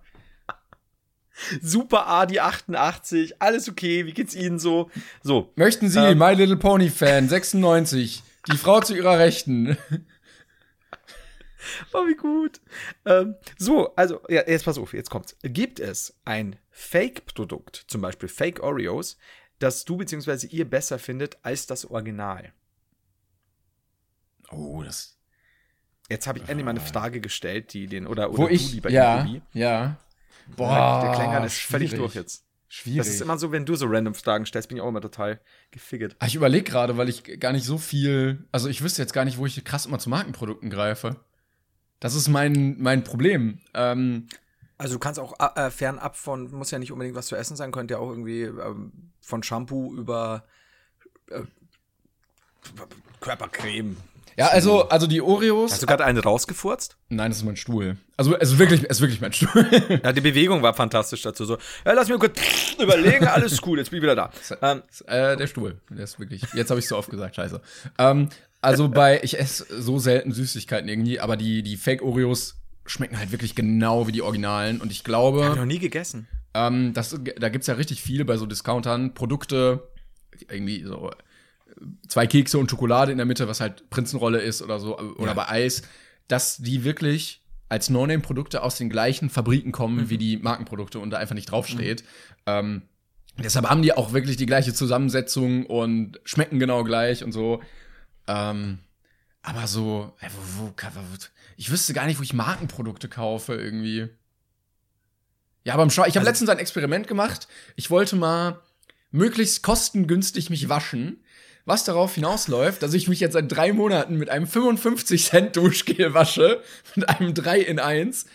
Super Adi 88, alles okay, wie geht's Ihnen so? So, Möchten Sie, Ähm. My Little Pony Fan 96, die Frau zu ihrer Rechten? oh, wie gut. Ähm, so, also, ja, jetzt pass auf, jetzt kommt's. Gibt es ein Fake-Produkt, zum Beispiel Fake Oreos, das du bzw. ihr besser findet als das Original? Oh, das. Jetzt habe ich endlich mal eine Frage gestellt, die den, oder, oder Wo du, ich. lieber Ja, Inkubi. ja. Boah, der Klängern ist völlig schwierig. durch jetzt. Schwierig. Das ist immer so, wenn du so random Fragen stellst, bin ich auch immer total gefiggert. Ah, ich überlege gerade, weil ich gar nicht so viel. Also, ich wüsste jetzt gar nicht, wo ich krass immer zu Markenprodukten greife. Das ist mein, mein Problem. Ähm, Also du kannst auch äh, fernab von, muss ja nicht unbedingt was zu essen sein, könnte ja auch irgendwie ähm, von Shampoo über äh, Körpercreme. Ja, also, also die Oreos. Hast du gerade einen rausgefurzt? Nein, das ist mein Stuhl. Also, es ist wirklich, es ist wirklich mein Stuhl. Ja, die Bewegung war fantastisch dazu. So, ja, lass mir kurz überlegen, alles cool, jetzt bin ich wieder da. Ähm, äh, der Stuhl. Der ist wirklich. Jetzt habe ich so oft gesagt, scheiße. Ähm, also bei, ich esse so selten Süßigkeiten irgendwie, aber die, die Fake Oreos schmecken halt wirklich genau wie die Originalen. Und ich hab ich glaube, noch nie gegessen. ähm, das, da gibt's ja richtig viele bei so Discountern, Produkte, irgendwie so zwei Kekse und Schokolade in der Mitte, was halt Prinzenrolle ist oder so, oder Ja. bei Eis, dass die wirklich als No-Name-Produkte aus den gleichen Fabriken kommen Mhm. wie die Markenprodukte und da einfach nicht draufsteht. Ähm, deshalb haben die auch wirklich die gleiche Zusammensetzung und schmecken genau gleich und so. Ähm, aber so, ey, wo, wo, wo, ich wüsste gar nicht, wo ich Markenprodukte kaufe irgendwie. Ja, aber im Schwa ich habe Also- letztens ein Experiment gemacht. Ich wollte mal möglichst kostengünstig mich waschen. Was darauf hinausläuft, dass ich mich jetzt seit drei Monaten mit einem 55 Cent Duschgel wasche, mit einem 3 in 1.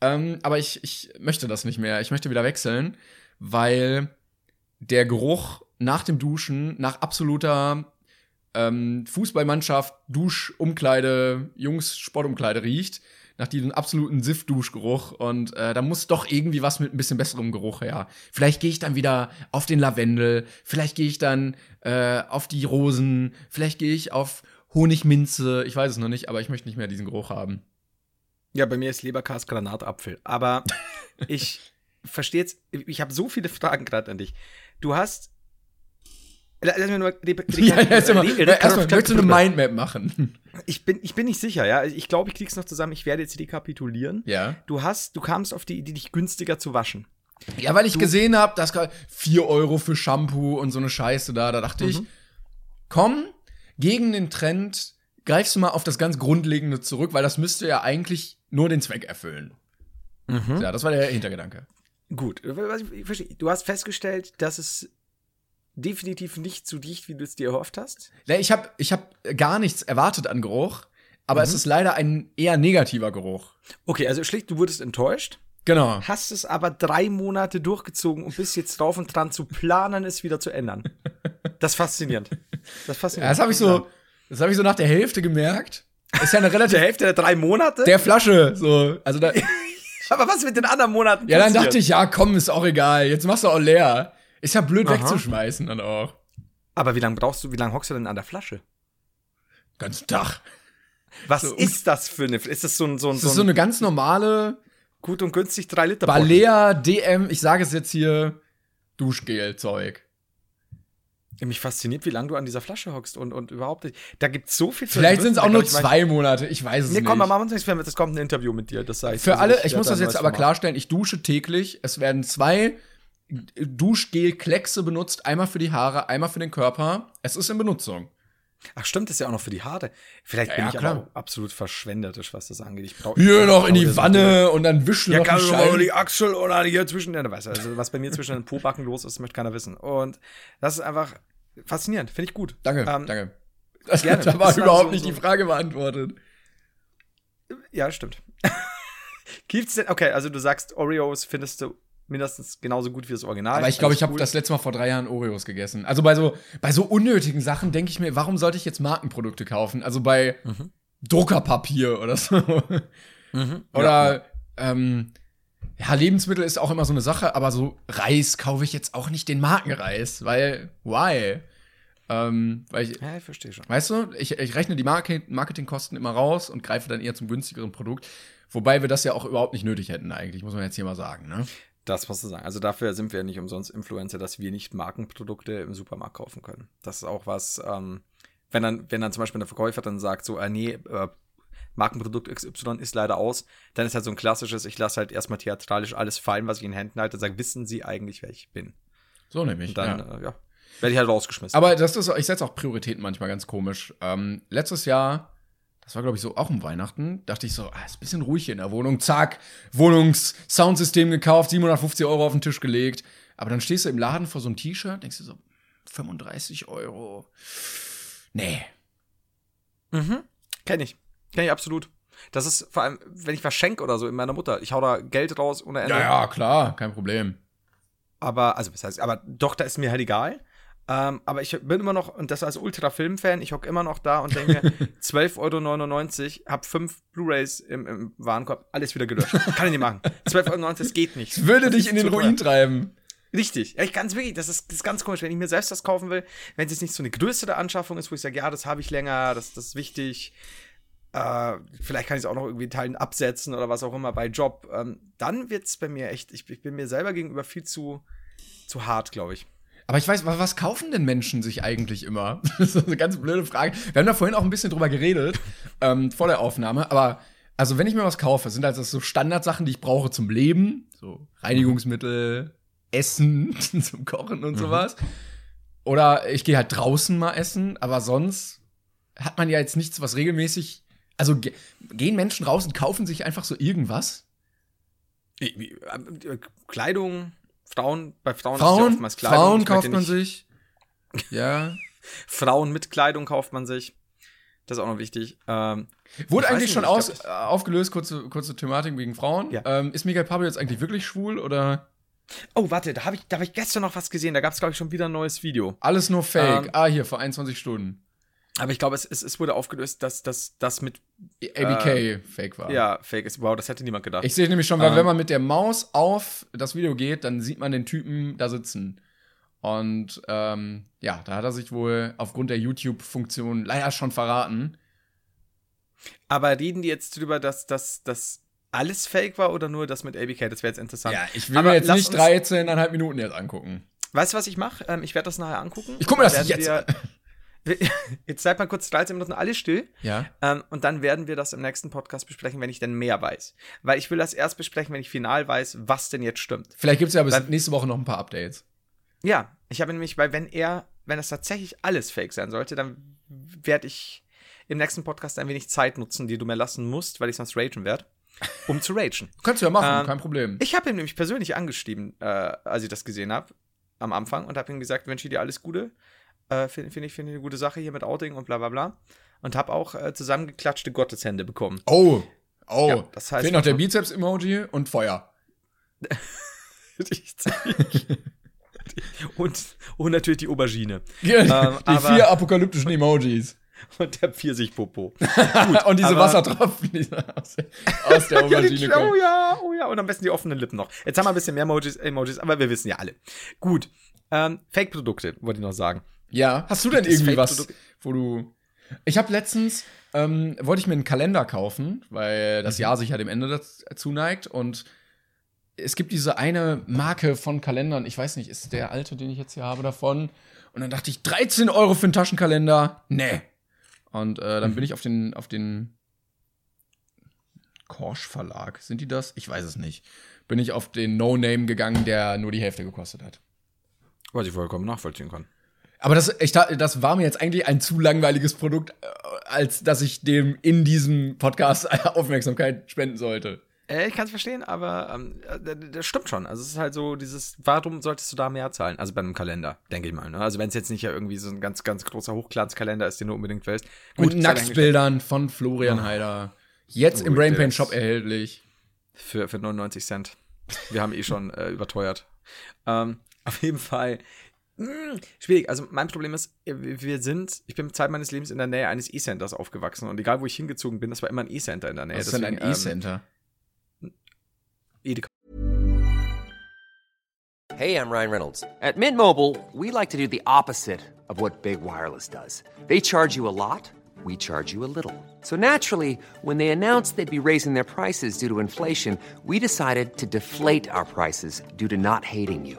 Ähm, aber ich, ich möchte das nicht mehr. Ich möchte wieder wechseln, weil der Geruch nach dem Duschen, nach absoluter ähm, Fußballmannschaft, Duschumkleide, Jungs Sportumkleide riecht, nach diesem absoluten Siff-Duschgeruch und äh, da muss doch irgendwie was mit ein bisschen besserem Geruch her. Vielleicht gehe ich dann wieder auf den Lavendel, vielleicht gehe ich dann äh, auf die Rosen, vielleicht gehe ich auf Honigminze, ich weiß es noch nicht, aber ich möchte nicht mehr diesen Geruch haben. Ja, bei mir ist Leberkas Granatapfel. Aber ich verstehe jetzt, ich habe so viele Fragen gerade an dich. Du hast. Lass mir nur. Ja, ja, erstmal, erstmal möchtest du eine Mindmap machen? Ich bin, ich bin nicht sicher, ja. Ich glaube, ich krieg's noch zusammen. Ich werde jetzt rekapitulieren. Ja. Du hast, du kamst auf die Idee, dich günstiger zu waschen. Ja, weil ich du, gesehen habe, dass 4 Euro für Shampoo und so eine Scheiße da. Da dachte mhm. ich, komm, gegen den Trend greifst du mal auf das ganz Grundlegende zurück, weil das müsste ja eigentlich nur den Zweck erfüllen. Mhm. Ja, das war der Hintergedanke. Gut, du hast festgestellt, dass es definitiv nicht so dicht, wie du es dir erhofft hast. Ja, ich habe ich hab gar nichts erwartet an Geruch, aber mhm. es ist leider ein eher negativer Geruch. Okay, also schlicht, du wurdest enttäuscht. Genau. Hast es aber drei Monate durchgezogen und bist jetzt drauf und dran zu planen, es wieder zu ändern. Das ist faszinierend. Das, faszinierend. Ja, das habe ich so, das habe ich so nach der Hälfte gemerkt. Ist ja eine relative Hälfte der drei Monate? Der Flasche, so. Also da, Aber was mit den anderen Monaten? Ja, passiert? dann dachte ich, ja, komm, ist auch egal. Jetzt machst du auch leer. Ist ja blöd Aha. wegzuschmeißen dann auch. Aber wie lange brauchst du, wie lange hockst du denn an der Flasche? Ganzen Tag. Was so, ist das für eine? Ist das so ein so ein, das ist so eine ganz normale gut und günstig 3 Liter Balea DM, ich sage es jetzt hier, Duschgel Zeug. Mich fasziniert, wie lange du an dieser Flasche hockst und, und überhaupt nicht. Da gibt es so viel zu Vielleicht sind es auch nur zwei Monate, ich weiß es nee, nicht. Komm, mal machen wir uns nichts Das kommt ein Interview mit dir, das heißt. Für also alle, ich, ich muss das jetzt aber klarstellen, ich dusche täglich. Es werden zwei Duschgel-Kleckse benutzt, einmal für die Haare, einmal für den Körper. Es ist in Benutzung. Ach stimmt, das ist ja auch noch für die Haare. Vielleicht ja, bin ja, ich klar. absolut verschwenderisch, was das angeht. Ich brauch, hier noch in die Wanne und dann wischen ja, noch kann die, die Achsel oder hier zwischen den, weißt du, also was bei mir zwischen den Pobacken los ist, möchte keiner wissen. Und das ist einfach faszinierend, finde ich gut. Danke, ähm, danke. Das, gerne. Da war überhaupt so, nicht die Frage beantwortet. Ja, stimmt. Gibt's denn, okay, also du sagst, Oreos findest du mindestens genauso gut wie das Original. Aber ich glaube, ich habe cool. das letzte Mal vor drei Jahren Oreos gegessen. Also bei so, bei so unnötigen Sachen denke ich mir, warum sollte ich jetzt Markenprodukte kaufen? Also bei mhm. Druckerpapier oder so. Mhm. Oder, ja, ähm, ja, Lebensmittel ist auch immer so eine Sache, aber so Reis kaufe ich jetzt auch nicht den Markenreis, weil, why? Ähm, weil ich, ja, ich verstehe schon. Weißt du, ich, ich rechne die Market Marketingkosten immer raus und greife dann eher zum günstigeren Produkt. Wobei wir das ja auch überhaupt nicht nötig hätten, eigentlich, muss man jetzt hier mal sagen, ne? Das musst du sagen. Also dafür sind wir ja nicht umsonst Influencer, dass wir nicht Markenprodukte im Supermarkt kaufen können. Das ist auch was, ähm, wenn dann, wenn dann zum Beispiel der Verkäufer dann sagt, so, äh, nee, äh, Markenprodukt XY ist leider aus, dann ist halt so ein klassisches, ich lasse halt erstmal theatralisch alles fallen, was ich in Händen halte, und sage, wissen Sie eigentlich, wer ich bin? So nämlich. Und dann, ja, äh, ja werde ich halt rausgeschmissen. Aber das ist, ich setze auch Prioritäten manchmal ganz komisch. Ähm, letztes Jahr das war, glaube ich, so auch um Weihnachten, dachte ich so, ah, ist ein bisschen ruhig hier in der Wohnung. Zack, Wohnungs-Soundsystem gekauft, 750 Euro auf den Tisch gelegt. Aber dann stehst du im Laden vor so einem T-Shirt, denkst du so, 35 Euro. Nee. Mhm. Kenn ich. Kenn ich absolut. Das ist vor allem, wenn ich was schenke oder so in meiner Mutter. Ich hau da Geld raus ohne Ende. Ja, ja, klar, kein Problem. Aber, also, was heißt, aber doch, da ist mir halt egal. Ähm, aber ich bin immer noch, und das als Ultra-Film-Fan, ich hocke immer noch da und denke, 12,99 Euro, hab fünf Blu-Rays im, im, Warenkorb, alles wieder gelöscht. Kann ich nicht machen. 12,99 Euro, das geht nicht. Das würde das dich in den Ruin treiben. Richtig. Kann es wirklich, das ist, das ist ganz komisch, wenn ich mir selbst das kaufen will, wenn es jetzt nicht so eine größere Anschaffung ist, wo ich sage, ja, das habe ich länger, das, das ist wichtig, äh, vielleicht kann ich es auch noch irgendwie Teilen absetzen oder was auch immer bei Job, ähm, dann wird es bei mir echt, ich, ich bin mir selber gegenüber viel zu, zu hart, glaube ich. Aber ich weiß, was kaufen denn Menschen sich eigentlich immer? Das ist eine ganz blöde Frage. Wir haben da vorhin auch ein bisschen drüber geredet, ähm, vor der Aufnahme. Aber, also, wenn ich mir was kaufe, sind das so Standardsachen, die ich brauche zum Leben. So Reinigungsmittel, Essen zum Kochen und mhm. sowas. Oder ich gehe halt draußen mal essen, aber sonst hat man ja jetzt nichts, was regelmäßig. Also gehen Menschen raus und kaufen sich einfach so irgendwas? Kleidung, Frauen, bei Frauen, Frauen ist ja oftmals Kleidung. Frauen kauft man sich. Ja. Frauen mit Kleidung kauft man sich. Das ist auch noch wichtig. Ähm, Wurde eigentlich schon aus, glaub, äh, aufgelöst, kurze, kurze Thematik wegen Frauen. Ja. Ähm, ist Miguel Pablo jetzt eigentlich wirklich schwul oder? Oh, warte, da habe ich, hab ich gestern noch was gesehen. Da gab es, glaube ich, schon wieder ein neues Video. Alles nur Fake. Ähm, ah, hier, vor 21 Stunden. Aber ich glaube, es, es, es wurde aufgelöst, dass das mit ABK fake war. Ja, fake ist. Wow, das hätte niemand gedacht. Ich sehe nämlich schon, weil Ähm. wenn man mit der Maus auf das Video geht, dann sieht man den Typen da sitzen. Und ähm, ja, da hat er sich wohl aufgrund der YouTube-Funktion leider schon verraten. Aber reden die jetzt drüber, dass das alles fake war oder nur das mit ABK? Das wäre jetzt interessant. Ja, ich will Aber mir jetzt nicht uns- 13,5 Minuten jetzt angucken. Weißt du, was ich mache? Ähm, ich werde das nachher angucken. Ich guck mir das jetzt Wir, jetzt seid mal kurz 13 Minuten alle still. Ja. Ähm, und dann werden wir das im nächsten Podcast besprechen, wenn ich denn mehr weiß. Weil ich will das erst besprechen, wenn ich final weiß, was denn jetzt stimmt. Vielleicht gibt es ja bis Weil- nächste Woche noch ein paar Updates. Ja, ich habe nämlich, weil wenn er, wenn das tatsächlich alles fake sein sollte, dann werde ich im nächsten Podcast ein wenig Zeit nutzen, die du mir lassen musst, weil ich sonst ragen werde, um zu ragen. Kannst du ja machen, Ähm, kein Problem. Ich habe ihn nämlich persönlich angeschrieben, äh, als ich das gesehen habe, am Anfang, und habe ihm gesagt, wünsche dir alles Gute. Äh, Finde find ich, find ich eine gute Sache hier mit Outing und bla bla bla. Und habe auch äh, zusammengeklatschte Gotteshände bekommen. Oh, oh. Ja, das heißt Fehlt noch der Bizeps-Emoji und Feuer. und, und natürlich die Aubergine. die Ähm, die aber- vier apokalyptischen Emojis. Und der Pfirsichpopo. und diese Wassertropfen, die aus der, aus der Ja, Aubergine oh kommen. ja, oh ja. Und am besten die offenen Lippen noch. Jetzt haben wir ein bisschen mehr Emojis, Emojis aber wir wissen ja alle. Gut. Ähm, Fake-Produkte, wollte ich noch sagen. Ja, hast du denn Gibt irgendwie was, wo du. Ich habe letztens, ähm, wollte ich mir einen Kalender kaufen, weil das Mhm. Jahr sich ja dem Ende dazu neigt und es gibt diese eine Marke von Kalendern, ich weiß nicht, ist der alte, den ich jetzt hier habe, davon. Und dann dachte ich, 13 Euro für einen Taschenkalender? Nee. Und äh, dann Mhm. bin ich auf den, auf den Korsch Verlag, sind die das? Ich weiß es nicht. Bin ich auf den No-Name gegangen, der nur die Hälfte gekostet hat. Was ich vollkommen nachvollziehen kann. Aber das, ich, da- das war mir jetzt eigentlich ein zu langweiliges Produkt, äh, als dass ich dem in diesem Podcast Aufmerksamkeit spenden sollte. Äh, ich kann es verstehen, aber ähm, äh, das stimmt schon. Also es ist halt so dieses, warum solltest du da mehr zahlen? Also bei einem Kalender, denke ich mal. Ne? Also wenn es jetzt nicht ja irgendwie so ein ganz, ganz großer Hochglanzkalender ist, den du unbedingt willst. Sei dahingestellt. Nacktbildern von Florian Heider. Jetzt im Gut, Brain Pain das- Shop erhältlich. Für, für 99 Cent. Wir haben eh schon äh, überteuert. Ähm, auf jeden Fall. Mh, schwierig. Also mein Problem ist, äh, wir sind, ich bin Zeit meines Lebens in der Nähe eines E-Centers aufgewachsen und egal wo ich hingezogen bin, das war immer ein E-Center in der Nähe. Was ist denn ein ähm, E-Center? Edeka. Hey, I'm Ryan Reynolds. At Mint Mobile, we like to do the opposite of what Big Wireless does. They charge you a lot, we charge you a little. So naturally, when they announced they'd be raising their prices due to inflation, we decided to deflate our prices due to not hating you.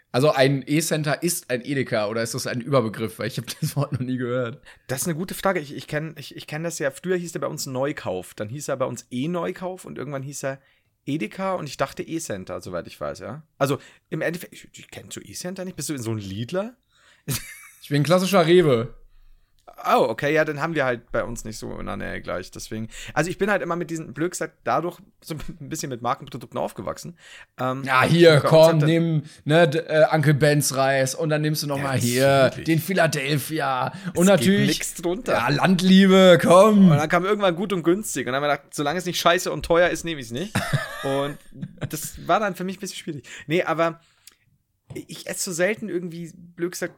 Also ein E-Center ist ein Edeka oder ist das ein Überbegriff? Weil ich habe das Wort noch nie gehört. Das ist eine gute Frage. Ich, ich kenne ich, ich kenn das ja. Früher hieß der bei uns Neukauf. Dann hieß er bei uns E-Neukauf und irgendwann hieß er Edeka und ich dachte E-Center, soweit ich weiß, ja. Also im Endeffekt, ich, ich kenne so E-Center nicht. Bist du in so ein Lidler? Ich bin ein klassischer Rewe. Oh, okay, ja, dann haben wir halt bei uns nicht so in der Nähe gleich. Deswegen, also ich bin halt immer mit diesen, blöd gesagt, dadurch so ein bisschen mit Markenprodukten aufgewachsen. Ähm, Ja, hier, komm, das- nimm ne, äh, Uncle Ben's Reis und dann nimmst du noch Ja, mal hier wirklich- den Philadelphia und geht natürlich nix drunter. Ja, Landliebe, komm. Und dann kam irgendwann gut und günstig. Und dann haben wir gedacht, solange es nicht scheiße und teuer ist, nehme ich es nicht. und das war dann für mich ein bisschen schwierig. Nee, aber ich esse so selten irgendwie, blöd gesagt,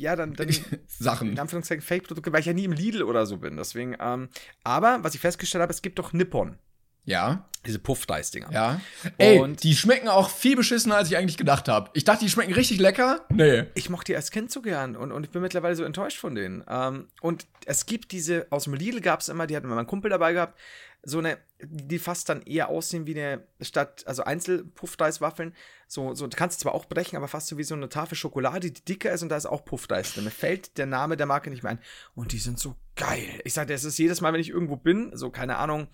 ja, dann, dann Sachen. in Anführungszeichen Fake-Produkte, weil ich ja nie im Lidl oder so bin. Deswegen, ähm, aber was ich festgestellt habe, es gibt doch Nippon. Ja, Diese Puff-Dice-Dinger. ja. Ey, Und- die schmecken auch viel beschissener, als ich eigentlich gedacht habe. Ich dachte, die schmecken richtig lecker. Nee. Ich mochte die als Kind so gern und, und ich bin mittlerweile so enttäuscht von denen. Ähm, und es gibt diese, aus dem Lidl gab es immer, die hatten immer mein Kumpel dabei gehabt, so eine, die fast dann eher aussehen wie eine Stadt, also Einzel-Puffdice-Waffeln. So, so, du kannst zwar auch brechen, aber fast so wie so eine Tafel Schokolade, die dicker ist und da ist auch Puffdice drin. Mir fällt der Name der Marke nicht mehr ein. Und die sind so geil. Ich sag dir, es ist jedes Mal, wenn ich irgendwo bin, so keine Ahnung,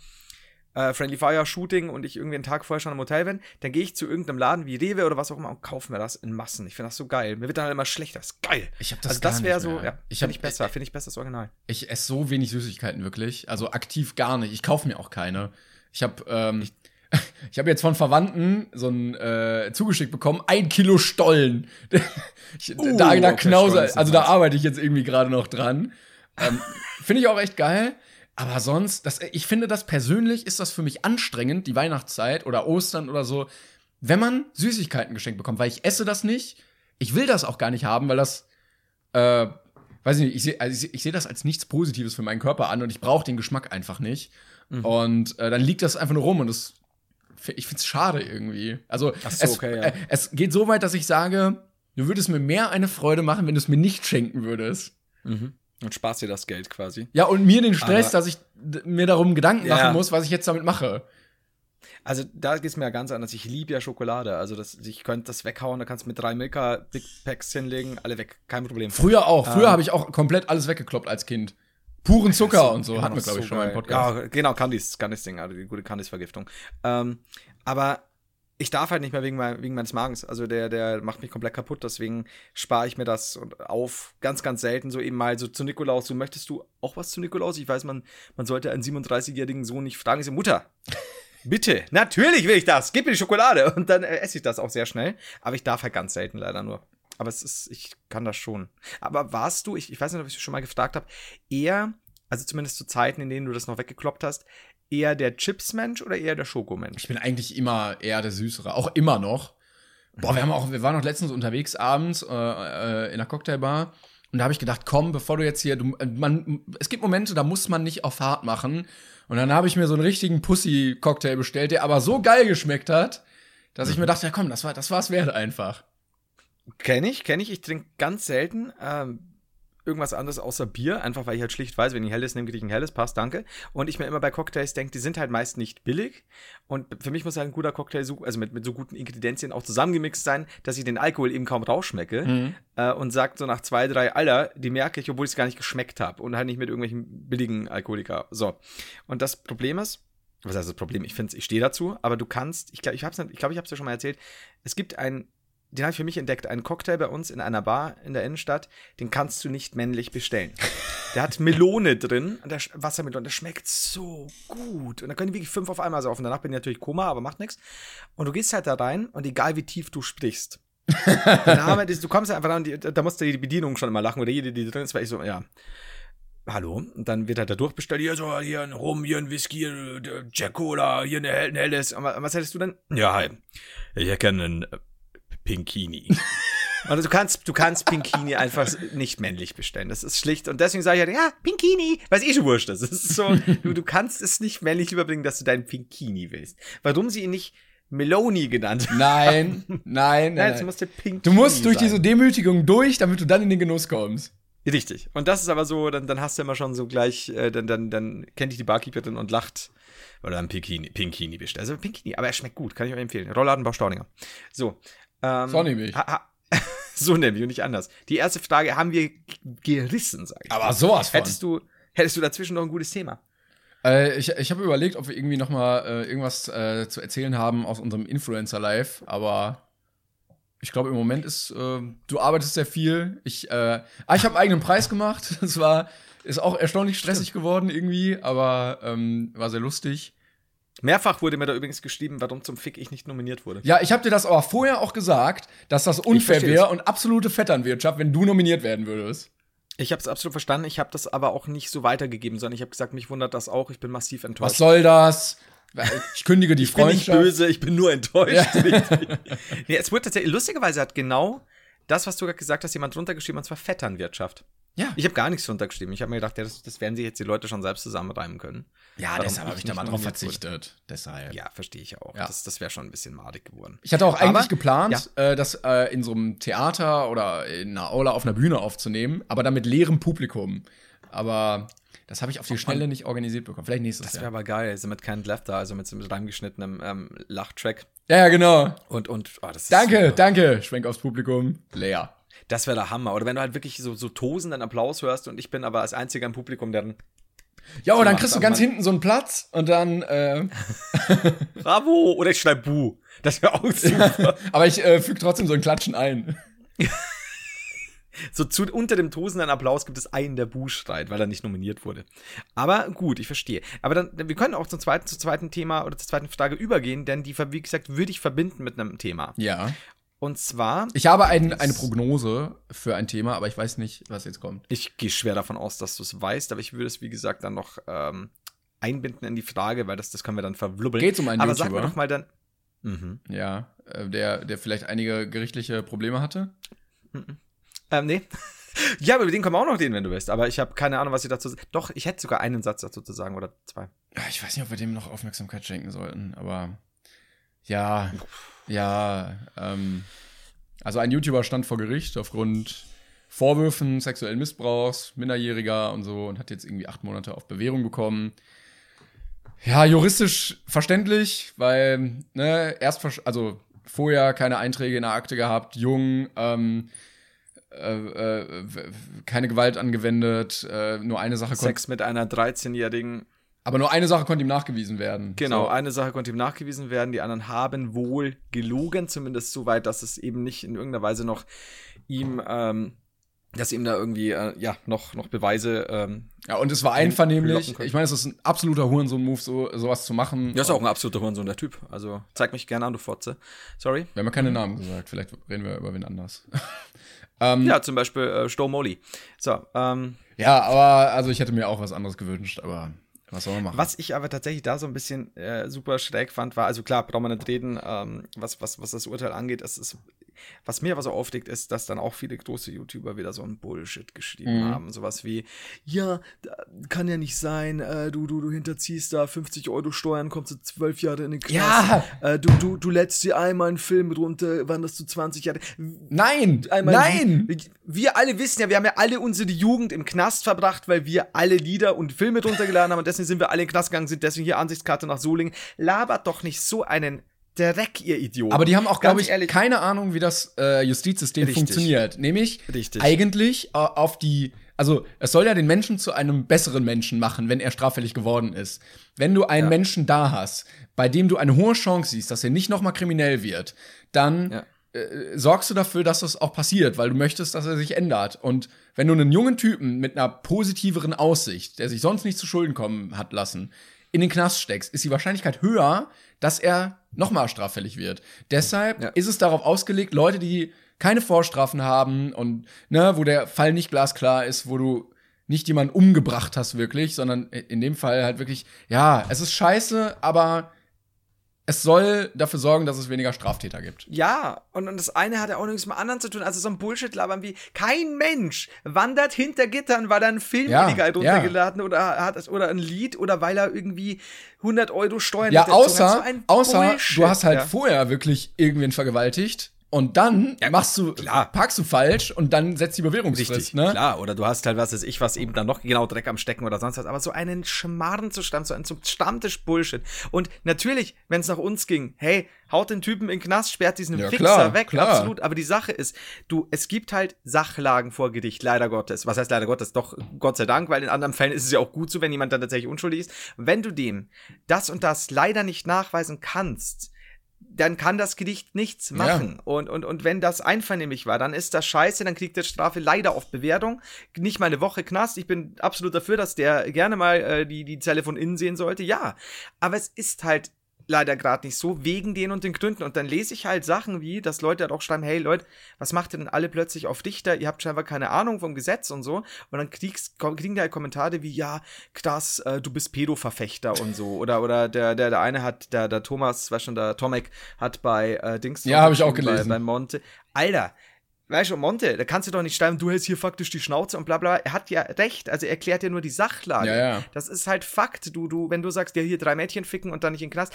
äh, Friendly Fire Shooting und ich irgendwie einen Tag vorher schon im Hotel bin, dann gehe ich zu irgendeinem Laden wie Rewe oder was auch immer und kaufe mir das in Massen. Ich finde das so geil. Mir wird dann halt immer schlechter. Das ist geil. Ich hab das also das wäre so, ja, Ich finde ich besser, finde ich besser das Original. Ich esse so wenig Süßigkeiten wirklich. Also aktiv gar nicht. Ich kaufe mir auch keine. Ich habe, ähm, Ich habe jetzt von Verwandten so ein äh, zugeschickt bekommen, ein Kilo Stollen. ich, Uh, da da okay, knause, Stollen ist also da arbeite ich jetzt irgendwie gerade noch dran. Ähm, Finde ich auch echt geil. Aber sonst, das, ich finde das persönlich ist das für mich anstrengend, die Weihnachtszeit oder Ostern oder so, wenn man Süßigkeiten geschenkt bekommt, weil ich esse das nicht. Ich will das auch gar nicht haben, weil das, äh, weiß ich nicht, ich sehe also seh, das als nichts Positives für meinen Körper an und ich brauche den Geschmack einfach nicht. Mhm. Und äh, dann liegt das einfach nur rum und das, ich finde es schade irgendwie. Also so, es, okay, ja. äh, es geht so weit, dass ich sage, du würdest mir mehr eine Freude machen, wenn du es mir nicht schenken würdest. Und sparst dir das Geld quasi. Ja, und mir den Stress, Aber- dass ich mir darum Gedanken Ja. machen muss, was ich jetzt damit mache. Also da geht es mir ja ganz anders. Ich liebe ja Schokolade. Also das, ich könnte das weghauen, da kannst du mit drei Milka Big Packs hinlegen, alle weg, kein Problem. Früher auch. Früher Ähm. habe ich auch komplett alles weggekloppt als Kind. Puren Zucker und so. Immer Hatten wir, glaube ich, so schon mal im. Podcast. Ja, genau, Candice, Candice-Ding, also die gute Candice-Vergiftung. Ähm, aber ich darf halt nicht mehr wegen, mein, wegen meines Magens. Also der, der macht mich komplett kaputt, deswegen spare ich mir das auf. Ganz, ganz selten so eben mal so zu Nikolaus. So, möchtest du auch was zu Nikolaus? Ich weiß, man, man sollte einen 37-jährigen Sohn nicht fragen. Ich so, Mutter, bitte, natürlich will ich das. Gib mir die Schokolade. Und dann äh, esse ich das auch sehr schnell. Aber ich darf halt ganz selten leider nur. Aber es ist, ich kann das schon. Aber warst du, ich, ich weiß nicht, ob ich es schon mal gefragt habe, eher, also zumindest zu Zeiten, in denen du das noch weggekloppt hast, eher der Chips-Mensch oder eher der Schokomensch? Ich bin eigentlich immer eher der Süßere. Auch immer noch. Boah, wir haben auch, wir waren noch letztens unterwegs abends äh, äh, in einer Cocktailbar. Und da habe ich gedacht, komm, bevor du jetzt hier, du, man, es gibt Momente, da muss man nicht auf hart machen. Und dann habe ich mir so einen richtigen Pussy-Cocktail bestellt, der aber so geil geschmeckt hat, dass ich mir dachte, ja komm, das war, das war's wert einfach. Kenne ich, kenne ich. Ich trinke ganz selten ähm, irgendwas anderes außer Bier, einfach weil ich halt schlicht weiß, wenn ich helles nehme, kriege ich ein helles, passt, danke. Und ich mir immer bei Cocktails denke, die sind halt meist nicht billig. Und für mich muss halt ein guter Cocktail, so, also mit, mit so guten Ingredienzien auch zusammengemixt sein, dass ich den Alkohol eben kaum rausschmecke. Äh, und sagt so nach zwei, drei, Alter, die merke ich, obwohl ich es gar nicht geschmeckt habe. Und halt nicht mit irgendwelchen billigen Alkoholiker. So. Und das Problem ist, was heißt das Problem? Ich finde ich stehe dazu, aber du kannst, ich glaube, ich habe es ich glaub, ich ja schon mal erzählt, es gibt ein, den habe ich für mich entdeckt, einen Cocktail bei uns in einer Bar in der Innenstadt, den kannst du nicht männlich bestellen. Der hat Melone drin, und der Wassermelone, der schmeckt so gut. Und da können die wirklich fünf auf einmal saufen. Danach bin ich natürlich Koma, aber macht nichts. Und du gehst halt da rein und egal wie tief du sprichst, der Name, ist- du kommst einfach rein und da musste die Bedienung schon immer lachen oder jede, die drin ist, weil ich so, ja. Hallo, und dann wird halt da durchbestellt, hier so, hier ein Rum, hier ein Whisky, hier ein Jack Cola, hier eine ein helles. Was hättest du denn? Ja, hi. Ich hätte gerne einen äh, Pinkini. Also du kannst, du kannst Pinkini einfach nicht männlich bestellen. Das ist schlicht. Und deswegen sage ich halt, ja, Pinkini, weil es eh schon wurscht ist. Es ist so, du, du kannst es nicht männlich überbringen, dass du deinen Pinkini willst. Warum sie ihn nicht Meloni genannt haben? Nein, nein, nein. Nein, es musste Pinkini Du musst durch sein. diese Demütigung durch, damit du dann in den Genuss kommst. Richtig. Und das ist aber so, dann, dann hast du immer schon so gleich, äh, dann, dann, dann kennt dich die Barkeeperin und lacht. Oder ein Pinkini, Pinkini bestellt. Also Pinkini, aber er schmeckt gut, kann ich euch empfehlen. Rollladenbau Staudinger. So. Ähm, So nehm ich. Ha, ha, so nämlich und nicht anders. Die erste Frage haben wir gerissen, sag ich. Aber sowas von. Hättest du, hättest du dazwischen noch ein gutes Thema? Äh, ich ich habe überlegt, ob wir irgendwie noch mal äh, irgendwas äh, zu erzählen haben aus unserem Influencer-Live, aber ich glaube, im Moment ist, äh, du arbeitest sehr viel. Ich, äh, ah, ich habe eigenen Preis gemacht. Das war, ist auch erstaunlich stressig geworden irgendwie, aber ähm, war sehr lustig. Mehrfach wurde mir da übrigens geschrieben, warum zum Fick ich nicht nominiert wurde. Ja, ich habe dir das aber vorher auch gesagt, dass das unfair wäre und absolute Vetternwirtschaft, wenn du nominiert werden würdest. Ich habe es absolut verstanden. Ich habe das aber auch nicht so weitergegeben, sondern ich habe gesagt, mich wundert das auch. Ich bin massiv enttäuscht. Was soll das? Ich kündige die Ich bin nicht Freundschaft. böse, ich bin nur enttäuscht. nee, es wurde tatsächlich, lustigerweise hat genau das, was du gerade gesagt hast, jemand drunter geschrieben, und zwar Vetternwirtschaft. Ja. Ich habe gar nichts drunter geschrieben. Ich habe mir gedacht, ja, das, das werden sich jetzt die Leute schon selbst zusammenreimen können. Ja, Warum deshalb habe ich da mal drauf nominiert wurde. verzichtet. Deshalb. Ja, verstehe ich auch. Ja. Das, das wäre schon ein bisschen madig geworden. Ich hatte auch eigentlich Aber- geplant, äh, das äh, in so einem Theater oder in einer Aula auf einer Bühne aufzunehmen, aber dann mit leerem Publikum. Aber das habe ich auf die Schnelle nicht organisiert bekommen. Vielleicht nächstes Das wäre Jahr. aber geil, also mit keinem Left da, also mit so einem reingeschnittenen ähm, Lachtrack. Ja, ja, genau. Und, und, oh, das ist Danke, super. danke. Schwenk aufs Publikum. Leer. Das wäre der Hammer. Oder wenn du halt wirklich so, so tosenden Applaus hörst und ich bin aber als einziger im Publikum, der dann Ja, und dann kriegst du ganz hinten so einen Platz und dann, äh, Bravo! Oder ich schreibe Bu. Das wäre auch super. aber ich äh, füge trotzdem so ein Klatschen ein. So zu, unter dem tosenden Applaus gibt es einen, der Buh schreit, weil er nicht nominiert wurde. Aber gut, ich verstehe. Aber dann, wir können auch zum zweiten, zum zweiten Thema oder zur zweiten Frage übergehen, denn die, wie gesagt, würde ich verbinden mit einem Thema. Ja. Und zwar, Ich habe ein, eine Prognose für ein Thema, aber ich weiß nicht, was jetzt kommt. ich gehe schwer davon aus, dass du es weißt, aber ich würde es, wie gesagt, dann noch ähm, einbinden in die Frage, weil das, das können wir dann verwlubbeln. Geht's um einen Aber sag mir YouTuber? doch mal dann. Mhm. Ja, äh, der, der vielleicht einige gerichtliche Probleme hatte. Ähm, nee. ja, aber über den können wir auch noch reden, wenn du willst. Aber ich habe keine Ahnung, was ich dazu. Doch, ich hätte sogar einen Satz dazu zu sagen oder zwei. Ich weiß nicht, ob wir dem noch Aufmerksamkeit schenken sollten, aber ja, ja, ähm, also ein YouTuber stand vor Gericht aufgrund Vorwürfen sexuellen Missbrauchs, Minderjähriger und so und hat jetzt irgendwie acht Monate auf Bewährung bekommen. Ja, juristisch verständlich, weil, ne, erst, also vorher keine Einträge in der Akte gehabt, jung, ähm, äh, äh, keine Gewalt angewendet, äh, nur eine Sache Sex mit einer 13-jährigen. Aber nur eine Sache konnte ihm nachgewiesen werden. Genau, So. eine Sache konnte ihm nachgewiesen werden. Die anderen haben wohl gelogen, zumindest so weit, dass es eben nicht in irgendeiner Weise noch ihm, ähm, dass ihm da irgendwie, äh, ja, noch, noch Beweise. Ähm, Ja, und es war einvernehmlich. Ich meine, es ist ein absoluter Hurensohn-Move, so, sowas zu machen. ja, ist auch ein absoluter Hurensohn, der Typ. Also zeig mich gerne an, du Fotze. Sorry. Wir haben ja keine Namen gesagt, vielleicht reden wir über wen anders. ähm, Ja, zum Beispiel äh, Sto Molly. So, ähm, ja, aber also ich hätte mir auch was anderes gewünscht, aber was soll man machen? Was ich aber tatsächlich da so ein bisschen äh, super schräg fand, war, also klar, brauchen wir nicht reden, ähm, was, was, was das Urteil angeht. Es ist, was mir aber so aufregt, ist, dass dann auch viele große YouTuber wieder so ein Bullshit geschrieben Mhm. haben. Sowas wie, ja, kann ja nicht sein, äh, du, du, du hinterziehst da 50 Euro Steuern, kommst du zwölf Jahre in den Knast. Ja. Äh, du, du, du lädst dir einmal einen Film runter, wanderst du 20 Jahre. Nein! Einmal nein! Wir alle wissen ja, wir haben ja alle unsere Jugend im Knast verbracht, weil wir alle Lieder und Filme runtergeladen haben und deswegen sind wir alle in den Knast gegangen, sind deswegen hier Ansichtskarte nach Solingen. Labert doch nicht so einen Dreck, ihr Idioten. Aber die haben auch, glaube ich, ehrlich, keine Ahnung, wie das äh, Justizsystem Richtig. funktioniert. Nämlich Richtig. eigentlich äh, auf die, also es soll ja den Menschen zu einem besseren Menschen machen, wenn er straffällig geworden ist. Wenn du einen Ja. Menschen da hast, bei dem du eine hohe Chance siehst, dass er nicht nochmal kriminell wird, dann Ja. äh, sorgst du dafür, dass das auch passiert, weil du möchtest, dass er sich ändert. Und wenn du einen jungen Typen mit einer positiveren Aussicht, der sich sonst nicht zu Schulden kommen hat lassen, in den Knast steckst, ist die Wahrscheinlichkeit höher, dass er nochmal straffällig wird. Deshalb Ja. ist es darauf ausgelegt, Leute, die keine Vorstrafen haben und ne, wo der Fall nicht glasklar ist, wo du nicht jemanden umgebracht hast wirklich, sondern in dem Fall halt wirklich, ja, es ist scheiße, aber es soll dafür sorgen, dass es weniger Straftäter gibt. Ja, und, und das eine hat ja auch nichts mit dem anderen zu tun. Also so ein Bullshit labern wie, kein Mensch wandert hinter Gittern, weil er einen Film Ja, illegal ja. runtergeladen oder hat es oder ein Lied oder weil er irgendwie 100 Euro Steuern Ja, außer, So ein außer Bullshit, du hast halt ja. vorher wirklich irgendwen vergewaltigt und dann machst du, klar. parkst du falsch und dann setzt die Bewährungsfrist, Richtig, ne? klar. Oder du hast halt, was weiß ich, was eben dann noch genau Dreck am Stecken oder sonst was. Aber so einen Schmarrn zu Stamm, so ein so Stammtisch-Bullshit. Und natürlich, wenn es nach uns ging, hey, haut den Typen in den Knast, sperrt diesen Ja, Fixer klar, weg, klar. absolut. Aber die Sache ist, du, es gibt halt Sachlagen vor Gericht, leider Gottes. Was heißt leider Gottes? Doch, Gott sei Dank, weil in anderen Fällen ist es ja auch gut so, wenn jemand dann tatsächlich unschuldig ist. Wenn du dem das und das leider nicht nachweisen kannst, dann kann das Gericht nichts machen. Und, und, und wenn das einvernehmlich war, dann ist das scheiße, dann kriegt der Strafe leider auf Bewertung. Nicht mal eine Woche Knast. Ich bin absolut dafür, dass der gerne mal äh, die, die Zelle von innen sehen sollte. Ja. Aber es ist halt leider gerade nicht so, wegen den und den Gründen. Und dann lese ich halt Sachen wie, dass Leute halt auch schreiben, hey Leute, was macht ihr denn alle plötzlich auf Dichter? Ihr habt scheinbar keine Ahnung vom Gesetz und so. Und dann kriegst, kriegen die halt Kommentare wie, ja, krass, äh, du bist Pedo-Verfechter und so. Oder, oder der, der, der eine hat, der, der Thomas, war schon der Tomek, hat bei äh, Dings Ja, hab ich auch gelesen. Bei, bei Monte. Alter, Weißt du, Monte, da kannst du doch nicht schreiben, du hältst hier faktisch die Schnauze und bla bla. Er hat ja recht, also er erklärt ja nur die Sachlage. Ja, ja. Das ist halt Fakt. Du, du, wenn du sagst, ja, hier drei Mädchen ficken und dann nicht in den Knast,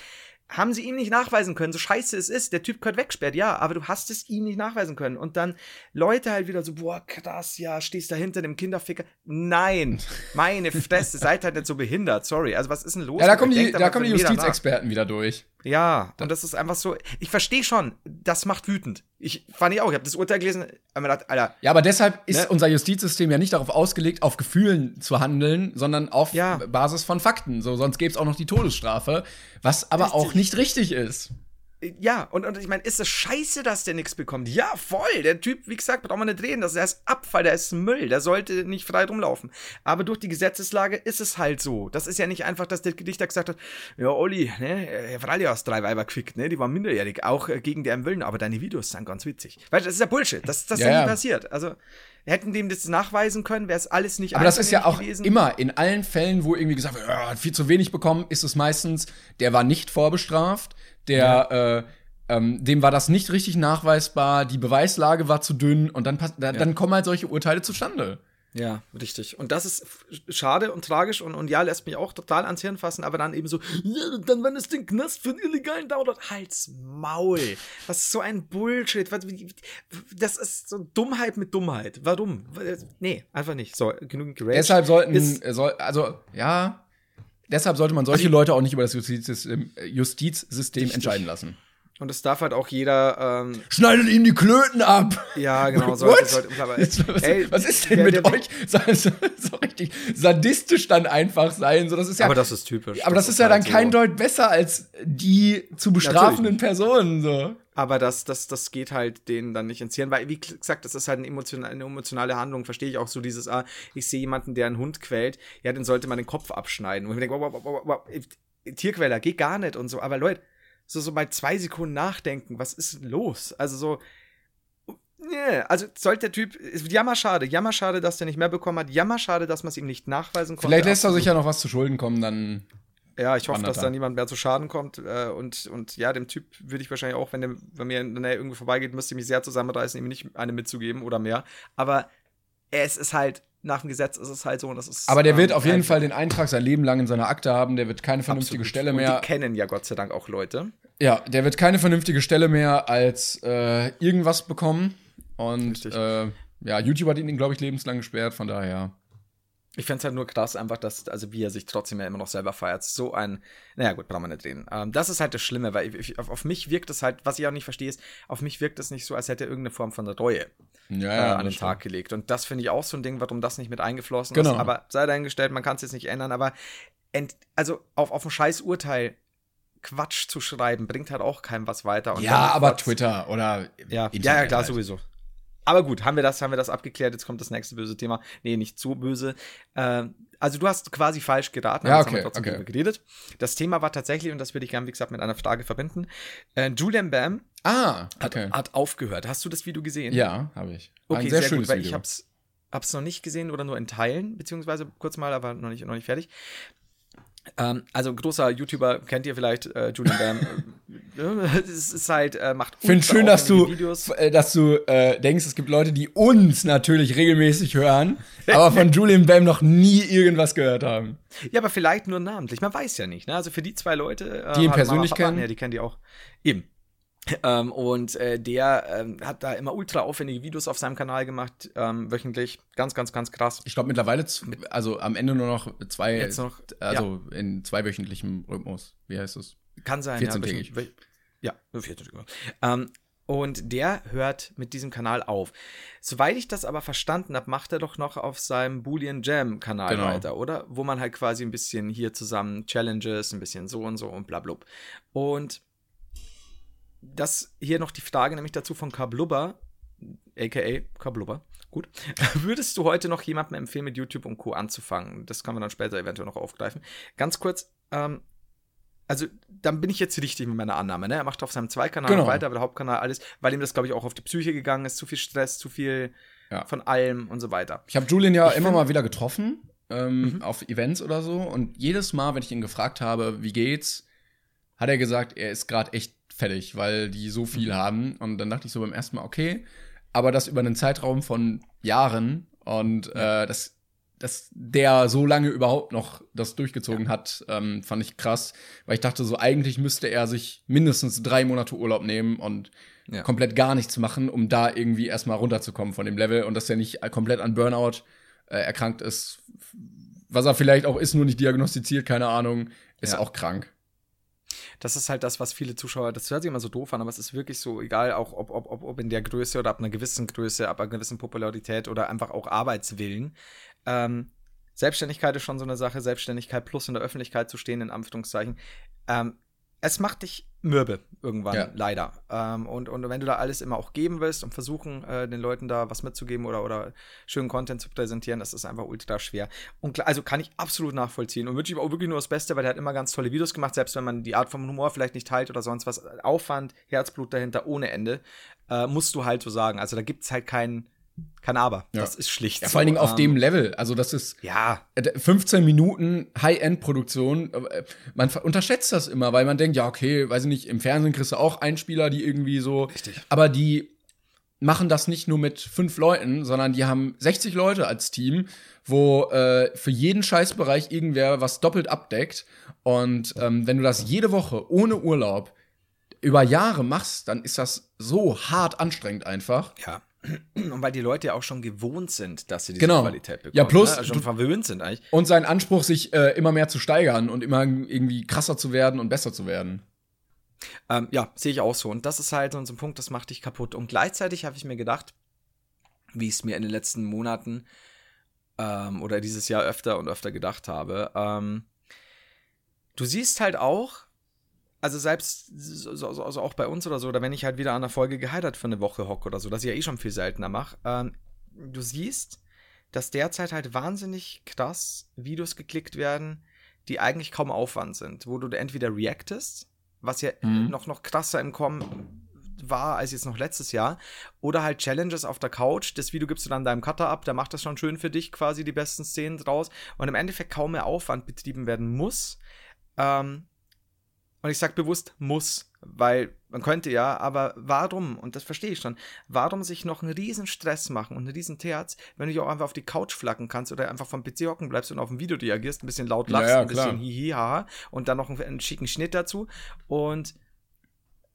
haben sie ihm nicht nachweisen können, so scheiße es ist. Der Typ gehört wegsperrt, ja, aber du hast es ihm nicht nachweisen können. Und dann Leute halt wieder so, boah, krass, ja, stehst da hinter dem Kinderficker. Nein, meine Fresse, seid halt nicht so behindert, sorry. Also was ist denn los? Ja, da kommen die, da kommen die. Justizexperten wieder durch. Ja, und das ist einfach so. Ich verstehe schon, das macht wütend. Ich fand ich auch. Ich habe das Urteil gelesen, hab mir gedacht, Alter, Ja, aber deshalb ist Ne? unser Justizsystem ja nicht darauf ausgelegt, auf Gefühlen zu handeln, sondern auf Ja. Basis von Fakten. So, sonst gäbe es auch noch die Todesstrafe, was aber auch nicht richtig ist. Ja, und, und ich meine, ist es scheiße, dass der nichts bekommt? Ja, voll. Der Typ, wie gesagt, braucht man nicht reden. Das, ist Abfall, der ist Müll. Der sollte nicht frei rumlaufen. Aber durch die Gesetzeslage ist es halt so. Das ist ja nicht einfach, dass der Gedichter gesagt hat, ja, Olli, ne, Herr Fralli hast drei Weiber gefickt, ne, die waren minderjährig, auch äh, gegen deren Willen, aber deine Videos sind ganz witzig. Weißt du, das ist ja Bullshit. Das, das ist Ja, ja nie ja. passiert. Also, hätten dem das nachweisen können, wäre es alles nicht Aber das ist ja auch gewesen. immer in allen Fällen, wo irgendwie gesagt wird, ja, hat viel zu wenig bekommen, ist es meistens, der war nicht vorbestraft, der, äh, ähm, dem war das nicht richtig nachweisbar, die Beweislage war zu dünn und dann, pass- da, dann kommen halt solche Urteile zustande. Ja, richtig. Und das ist schade und tragisch und, und ja, lässt mich auch total ans Hirn fassen, aber dann eben so, ja, dann wenn es den Knast für einen illegalen Download, halt's Maul. Das ist so ein Bullshit. Was- Das ist so Dummheit mit Dummheit. Warum? Nee, einfach nicht. So, genügend geraged. Deshalb sollten, äh, soll, also, ja, deshalb sollte man solche Leute auch nicht über das Justizsystem, äh, Justizsystem entscheiden lassen. Und es darf halt auch jeder, ähm, Schneidet ihm die Klöten ab! ja, genau, What? sollte, sollte, aber, was, ey, was ist denn der- mit der- euch? So, so, so richtig sadistisch dann einfach sein. So, das ist ja, Aber das ist typisch. aber das, ist ja dann halt so. kein Deut besser als die zu bestrafenden Personen. So. Aber das, das, das geht halt denen dann nicht ins Hirn, weil, wie gesagt, das ist halt eine emotionale, eine emotionale Handlung, verstehe ich auch so dieses, ah, ich sehe jemanden, der einen Hund quält, ja, dann sollte man den Kopf abschneiden. Und ich denke, wow, wow, wow, wow, wow, Tierquäler, geht gar nicht und so. Aber Leute, so, so bei zwei Sekunden nachdenken, was ist los? Also so, nee, also sollte der Typ, ist jammerschade, jammerschade, dass der nicht mehr bekommen hat, jammerschade, dass man es ihm nicht nachweisen konnte. Vielleicht lässt er sich ja noch was zu Schulden kommen, dann. Ja, ich hoffe, dass er. da niemand mehr zu Schaden kommt. Äh, und, und ja, dem Typ würde ich wahrscheinlich auch, wenn der bei mir in der Nähe irgendwie vorbeigeht, müsste ich mich sehr zusammenreißen, ihm nicht eine mitzugeben oder mehr. Aber es ist halt, nach dem Gesetz ist es halt so. Und das ist, Aber der wird ähm, auf jeden ein- Fall den Eintrag sein Leben lang in seiner Akte haben. Der wird keine vernünftige absolut. Stelle Und mehr. Die kennen ja Gott sei Dank auch Leute. Ja, der wird keine vernünftige Stelle mehr als äh, irgendwas bekommen. Und Richtig. äh, ja, YouTube hat ihn, glaube ich, lebenslang gesperrt, von daher. Ich fände es halt nur krass, einfach, dass, also wie er sich trotzdem ja immer noch selber feiert. So ein, naja, gut, brauchen wir nicht reden. Ähm, das ist halt das Schlimme, weil ich, auf, auf mich wirkt es halt, was ich auch nicht verstehe, ist, auf mich wirkt es nicht so, als hätte er irgendeine Form von Reue. Ja, äh, ja, an den Tag gelegt. Und das finde ich auch so ein Ding, warum das nicht mit eingeflossen Genau. ist. Aber sei dahingestellt, man kann es jetzt nicht ändern. Aber ent, also auf, auf ein scheiß Urteil Quatsch zu schreiben, bringt halt auch keinem was weiter. Ja, aber Quatsch- Twitter oder Ja, Internet ja, ja, klar, halt. sowieso. Aber gut, haben wir das, haben wir das abgeklärt. Jetzt kommt das nächste böse Thema. Nee, nicht so böse. Ähm, also du hast quasi falsch geraten, Ja, jetzt haben okay, wir trotzdem okay. geredet. Das Thema war tatsächlich, und das würde ich gerne, wie gesagt, mit einer Frage verbinden. Äh, Julian Bam Ah, hat, okay. hat aufgehört. Hast du das Video gesehen? Ja, habe ich. War Okay, sehr, sehr, schönes gut, weil Video. ich hab's, hab's noch nicht gesehen oder nur in Teilen, beziehungsweise kurz mal, aber noch nicht, noch nicht fertig. Ähm, also großer YouTuber, kennt ihr vielleicht, äh, Julian Bam. es ist halt, äh, macht Ich finde schön, dass du, Videos. äh, dass du äh, denkst, es gibt Leute, die uns natürlich regelmäßig hören, aber von Julian Bam noch nie irgendwas gehört haben. Ja, aber vielleicht nur namentlich. Man weiß ja nicht. Ne? Also für die zwei Leute, äh, Die ihn persönlich kennen? Ja, die kennen die auch. Eben. Ähm, und äh, der ähm, hat da immer ultra aufwendige Videos auf seinem Kanal gemacht, ähm, wöchentlich. Ganz, ganz, ganz krass. Ich glaube mittlerweile, also am Ende nur noch zwei, Jetzt noch, also in zweiwöchentlichem Rhythmus. Wie heißt es? Kann sein, 14-tägig. ja. welchen- Ja, 14 genau. Ähm, und der hört mit diesem Kanal auf. Soweit ich das aber verstanden habe, macht er doch noch auf seinem Boolean Jam Kanal Genau. weiter, oder? Wo man halt quasi ein bisschen hier zusammen Challenges, ein bisschen so und so und bla blub. Und das hier noch die Frage nämlich dazu von Kablubber, aka Kablubber. Gut. Würdest du heute noch jemandem empfehlen, mit YouTube und Co. anzufangen? Das kann man dann später eventuell noch aufgreifen. Ganz kurz, ähm, also dann bin ich jetzt richtig mit meiner Annahme, ne? Er macht auf seinem Zweikanal Genau. weiter, aber der Hauptkanal alles, weil ihm das, glaube ich, auch auf die Psyche gegangen ist, zu viel Stress, zu viel Ja. von allem und so weiter. Ich habe Julian ja Ich immer mal wieder getroffen, ähm, Mhm. auf Events oder so. Und jedes Mal, wenn ich ihn gefragt habe, wie geht's, hat er gesagt, er ist gerade echt fertig, weil die so viel Mhm. haben. Und dann dachte ich so beim ersten Mal, okay, aber das über einen Zeitraum von Jahren und äh, das dass der so lange überhaupt noch das durchgezogen hat, ähm, fand ich krass, weil ich dachte so, eigentlich müsste er sich mindestens drei Monate Urlaub nehmen und Ja. komplett gar nichts machen, um da irgendwie erstmal runterzukommen von dem Level und dass er nicht komplett an Burnout äh, erkrankt ist, was er vielleicht auch ist, nur nicht diagnostiziert, keine Ahnung, ist Ja. auch krank. Das ist halt das, was viele Zuschauer, das hört sich immer so doof an, aber es ist wirklich so, egal auch ob, ob, ob, ob in der Größe oder ab einer gewissen Größe, ab einer gewissen Popularität oder einfach auch Arbeitswillen. Ähm, Selbstständigkeit ist schon so eine Sache, Selbstständigkeit plus in der Öffentlichkeit zu stehen, in Anführungszeichen. Ähm, es macht dich mürbe irgendwann, Ja. leider. Ähm, und, und wenn du da alles immer auch geben willst und versuchen, äh, den Leuten da was mitzugeben oder, oder schönen Content zu präsentieren, das ist einfach ultra schwer. Und also kann ich absolut nachvollziehen und wünsche ihm auch wirklich nur das Beste, weil er hat immer ganz tolle Videos gemacht, selbst wenn man die Art von Humor vielleicht nicht teilt oder sonst was. Aufwand, Herzblut dahinter ohne Ende, äh, musst du halt so sagen. Also da gibt es halt kein, kein Aber. Ja. Das ist schlicht. Ja, so. vor allen Dingen auf Ähm, dem Level. Also, das ist Ja, äh, 15 Minuten High-End-Produktion. äh, Man unterschätzt das immer, weil man denkt, ja, okay, weiß ich nicht, im Fernsehen kriegst du auch Einspieler, die irgendwie so. Richtig. Aber die machen das nicht nur mit fünf Leuten, sondern die haben 60 Leute als Team, wo äh, für jeden Scheißbereich irgendwer was doppelt abdeckt. Und ähm, wenn du das jede Woche ohne Urlaub über Jahre machst, dann ist das so hart anstrengend einfach. Ja. Und weil die Leute ja auch schon gewohnt sind, dass sie diese Genau. Qualität bekommen. Ja, plus ne? also schon verwöhnt sind eigentlich. Und sein Anspruch, sich äh, immer mehr zu steigern und immer irgendwie krasser zu werden und besser zu werden. Ähm, ja, sehe ich auch so. Und das ist halt so ein Punkt, das macht dich kaputt. Und gleichzeitig habe ich mir gedacht, wie ich es mir in den letzten Monaten ähm, oder dieses Jahr öfter und öfter gedacht habe, ähm, du siehst halt auch, also selbst so, so, also auch bei uns oder so, oder wenn ich halt wieder an einer Folge geheiratet für eine Woche hocke oder so, das ich ja eh schon viel seltener mache, ähm, du siehst, dass derzeit halt wahnsinnig krass Videos geklickt werden, die eigentlich kaum Aufwand sind, wo du entweder reactest, was ja Mhm. noch, noch krasser im Kommen war als jetzt noch letztes Jahr, oder halt Challenges auf der Couch. Das Video gibst du dann deinem Cutter ab, der macht das schon schön für dich, quasi die besten Szenen draus und im Endeffekt kaum mehr Aufwand betrieben werden muss. Ähm, und ich sag bewusst muss, weil man könnte ja, aber warum, und das verstehe ich schon, warum sich noch einen riesen Stress machen und einen riesen Terz, wenn du dich auch einfach auf die Couch flacken kannst oder einfach vom PC hocken bleibst und auf ein Video reagierst, ein bisschen laut Ja, lachst, ja, ein bisschen klar. hihi, haha und dann noch einen, einen schicken Schnitt dazu und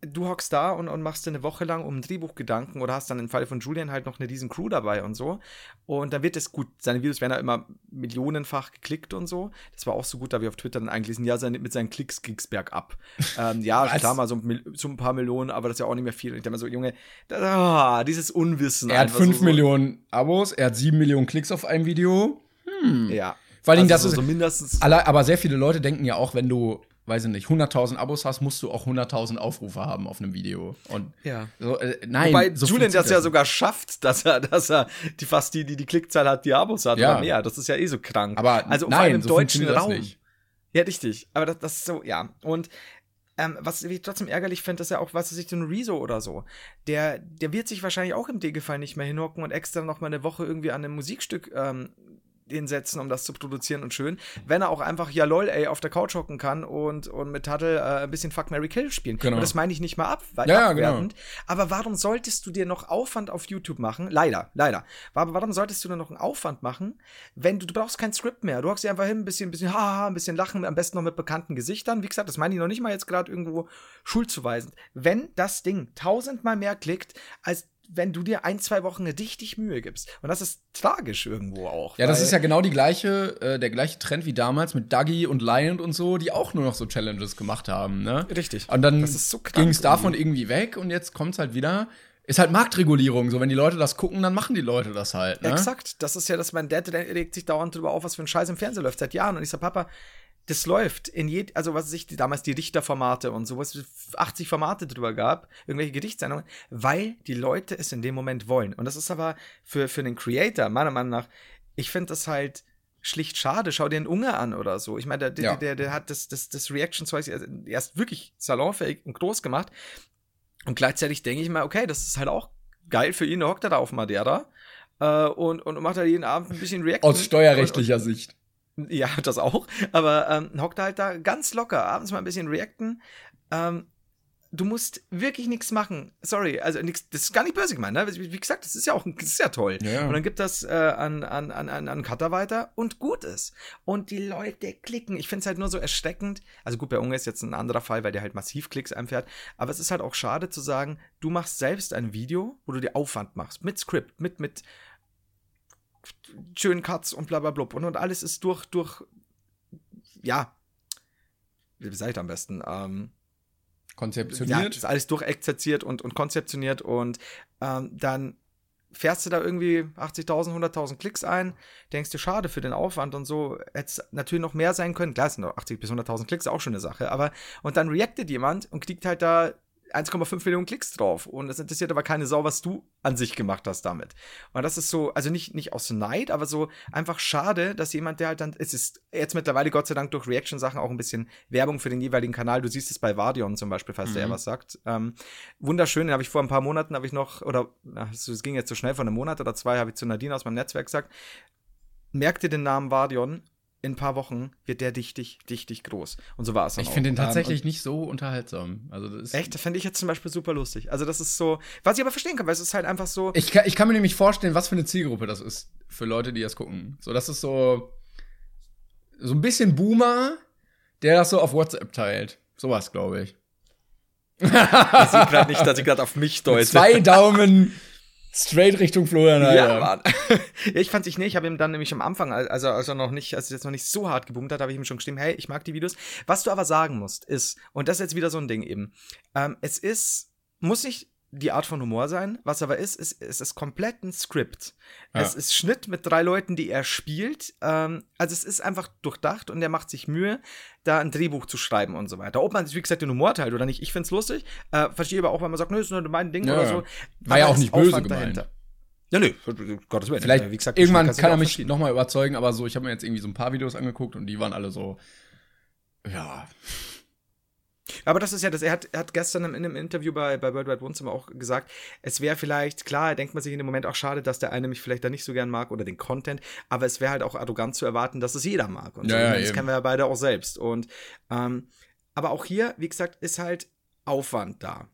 du hockst da und, und machst dir eine Woche lang um ein Drehbuchgedanken oder hast dann im Fall von Julian halt noch eine riesen Crew dabei und so. Und dann wird es gut. Seine Videos werden ja immer millionenfach geklickt und so. Das war auch so gut, da wir auf Twitter dann eingelesen, ja, seine, mit seinen Klicks ging's bergab. ähm, ja, Was? klar, mal so, so ein paar Millionen, aber das ist ja auch nicht mehr viel. Und ich denke mir so, Junge, da, dieses Unwissen. Er hat 5 so, Millionen Abos, er hat 7 Millionen Klicks auf einem Video. So, ja. Vor allen Dingen, das also so, ist. so mindestens. Alle, aber sehr viele Leute denken ja auch, wenn du, weiß ich nicht, 100.000 Abos hast, musst du auch 100.000 Aufrufe haben auf einem Video. Und Ja. so, äh, nein. Wobei so Julian das ja sogar schafft, dass er, dass er die fast die, die die Klickzahl hat, die Abos hat Ja. oder mehr. Das ist ja eh so krank. Aber also vor nein, allem im so deutschen Raum. Ja, richtig. Aber das, das ist so, ja. Und ähm, was ich trotzdem ärgerlich finde, ist ja auch, was weiß ich, so ein Rezo oder so. Der, der wird sich wahrscheinlich auch im D-Gefall nicht mehr hinhocken und extra noch mal eine Woche irgendwie an einem Musikstück ähm, hinsetzen, um das zu produzieren und schön. Wenn er auch einfach, ja lol, ey, auf der Couch hocken kann und, und mit Tuttle äh, ein bisschen Fuck, Mary Kill spielen. Genau. Und das meine ich nicht mal ab, weil Ja, ja, genau. abwertend. Aber warum solltest du dir noch Aufwand auf YouTube machen? Leider, leider. Aber warum solltest du dir noch einen Aufwand machen, wenn du, du brauchst kein Skript mehr. Du hockst dir einfach hin, ein bisschen, ein bisschen, haha, ein bisschen lachen, am besten noch mit bekannten Gesichtern. Wie gesagt, das meine ich noch nicht mal jetzt gerade irgendwo schuldzuweisend. Wenn das Ding tausendmal mehr klickt, als wenn du dir ein, zwei Wochen richtig Mühe gibst. Und das ist tragisch irgendwo auch. Ja, das ist ja genau die gleiche, äh, der gleiche Trend wie damals mit Dougie und Lion und so, die auch nur noch so Challenges gemacht haben, ne? Richtig. Und dann so ging es davon irgendwie weg und jetzt kommt's halt wieder. Ist halt Marktregulierung, so wenn die Leute das gucken, dann machen die Leute das halt, ne? Exakt. Das ist ja, dass mein Dad der sich dauernd drüber auf, was für ein Scheiß im Fernsehen läuft seit Jahren. Und ich sag, Papa, das läuft in je, also was ich, damals die Richterformate und so, was es 80 Formate drüber gab, irgendwelche Gedichtssendungen, weil die Leute es in dem Moment wollen. Und das ist aber für, für einen Creator, meiner Meinung nach, ich finde das halt schlicht schade. Schau dir einen Unge an oder so. Ich meine, der, der, Ja. der, der hat das, das, das Reaction-Zeug erst wirklich salonfähig und groß gemacht. Und gleichzeitig denke ich mal, okay, das ist halt auch geil für ihn, da hockt er da auf Madeira äh, und, und macht halt jeden Abend ein bisschen Reaction. Aus steuerrechtlicher Sicht. Und, und, ja, das auch. Aber ähm, hockt halt da ganz locker, abends mal ein bisschen reacten. Ähm, du musst wirklich nichts machen. Sorry, also nix, das ist gar nicht böse gemeint, ne? Wie, gesagt, das ist ja auch das ist ja toll. Ja. Und dann gibt das äh, an, an, an, an an Cutter weiter und gut ist. Und die Leute klicken. Ich finde es halt nur so erschreckend. Also gut, bei Unge ist jetzt ein anderer Fall, weil der halt massiv Klicks einfährt. Aber es ist halt auch schade zu sagen, du machst selbst ein Video, wo du dir Aufwand machst. Mit Skript, mit, mit schönen Cuts und bla bla blub. Und, und alles ist durch, durch, ja, wie sag ich am besten? Ähm, ja, Konzeptioniert. ist alles durchexerziert und, und konzeptioniert und ähm, dann fährst du da irgendwie 80.000, 100.000 Klicks ein, denkst du, schade für den Aufwand und so, hätte es natürlich noch mehr sein können. Klar, es sind noch 80.000 bis 100.000 Klicks, auch schon eine Sache, aber und dann reactet jemand und kriegt halt da 1,5 Millionen Klicks drauf. Und es interessiert aber keine Sau, was du an sich gemacht hast damit. Und das ist so, also nicht, nicht aus Neid, aber so einfach schade, dass jemand, der halt dann, es ist jetzt mittlerweile Gott sei Dank durch Reaction-Sachen auch ein bisschen Werbung für den jeweiligen Kanal. Du siehst es bei Vardion zum Beispiel, falls mhm. der was sagt. Ähm, wunderschön, den habe ich vor ein paar Monaten, habe ich noch, oder es ging jetzt so schnell, vor einem Monat oder zwei, habe ich zu Nadine aus meinem Netzwerk gesagt, merkt ihr den Namen Vardion in ein paar Wochen wird der dichtig, dichtig groß. Und so war es Ich finde den tatsächlich nicht so unterhaltsam. Also das echt, das fände ich jetzt zum Beispiel super lustig. Also das ist so, was ich aber verstehen kann, weil es ist halt einfach so. Ich kann, ich kann mir nämlich vorstellen, was für eine Zielgruppe das ist für Leute, die das gucken. So, das ist so so ein bisschen Boomer, der das so auf WhatsApp teilt. Sowas, glaube ich. ich sehe gerade nicht, dass ich gerade auf mich deute. Zwei Daumen Straight Richtung Florian Ja, Mann. ich fand sich nicht. Ich habe ihm dann nämlich am Anfang, also, also noch nicht, als es jetzt noch nicht so hart geboomt hat, habe ich ihm schon geschrieben, hey, ich mag die Videos. Was du aber sagen musst, ist, und das ist jetzt wieder so ein Ding eben, ähm, es ist, muss nicht die Art von Humor sein. Was aber ist, ist, ist es komplett ein Skript. Ja. Es ist Schnitt mit drei Leuten, die er spielt. Ähm, also es ist einfach durchdacht und er macht sich Mühe, da ein Drehbuch zu schreiben und so weiter. Ob man sich, wie gesagt, den Humor teilt oder nicht, ich find's lustig. Äh, verstehe aber auch, wenn man sagt, nö, ist nur mein Ding ja, oder so. War ja auch nicht böse gemeint. Dahinter. Ja, nö, Gottes Willen. Vielleicht, wie gesagt, irgendwann kann er mich nochmal überzeugen, aber so, ich habe mir jetzt irgendwie so ein paar Videos angeguckt und die waren alle so, ja, aber das ist ja das, er hat, er hat gestern in einem Interview bei, bei World Wide Wohnzimmer auch gesagt, es wäre vielleicht, klar, denkt man sich in dem Moment auch schade, dass der eine mich vielleicht da nicht so gern mag oder den Content, aber es wäre halt auch arrogant zu erwarten, dass es jeder mag. Und ja, so. ja, das eben. kennen wir ja beide auch selbst. Und ähm, aber auch hier, wie gesagt, ist halt Aufwand da.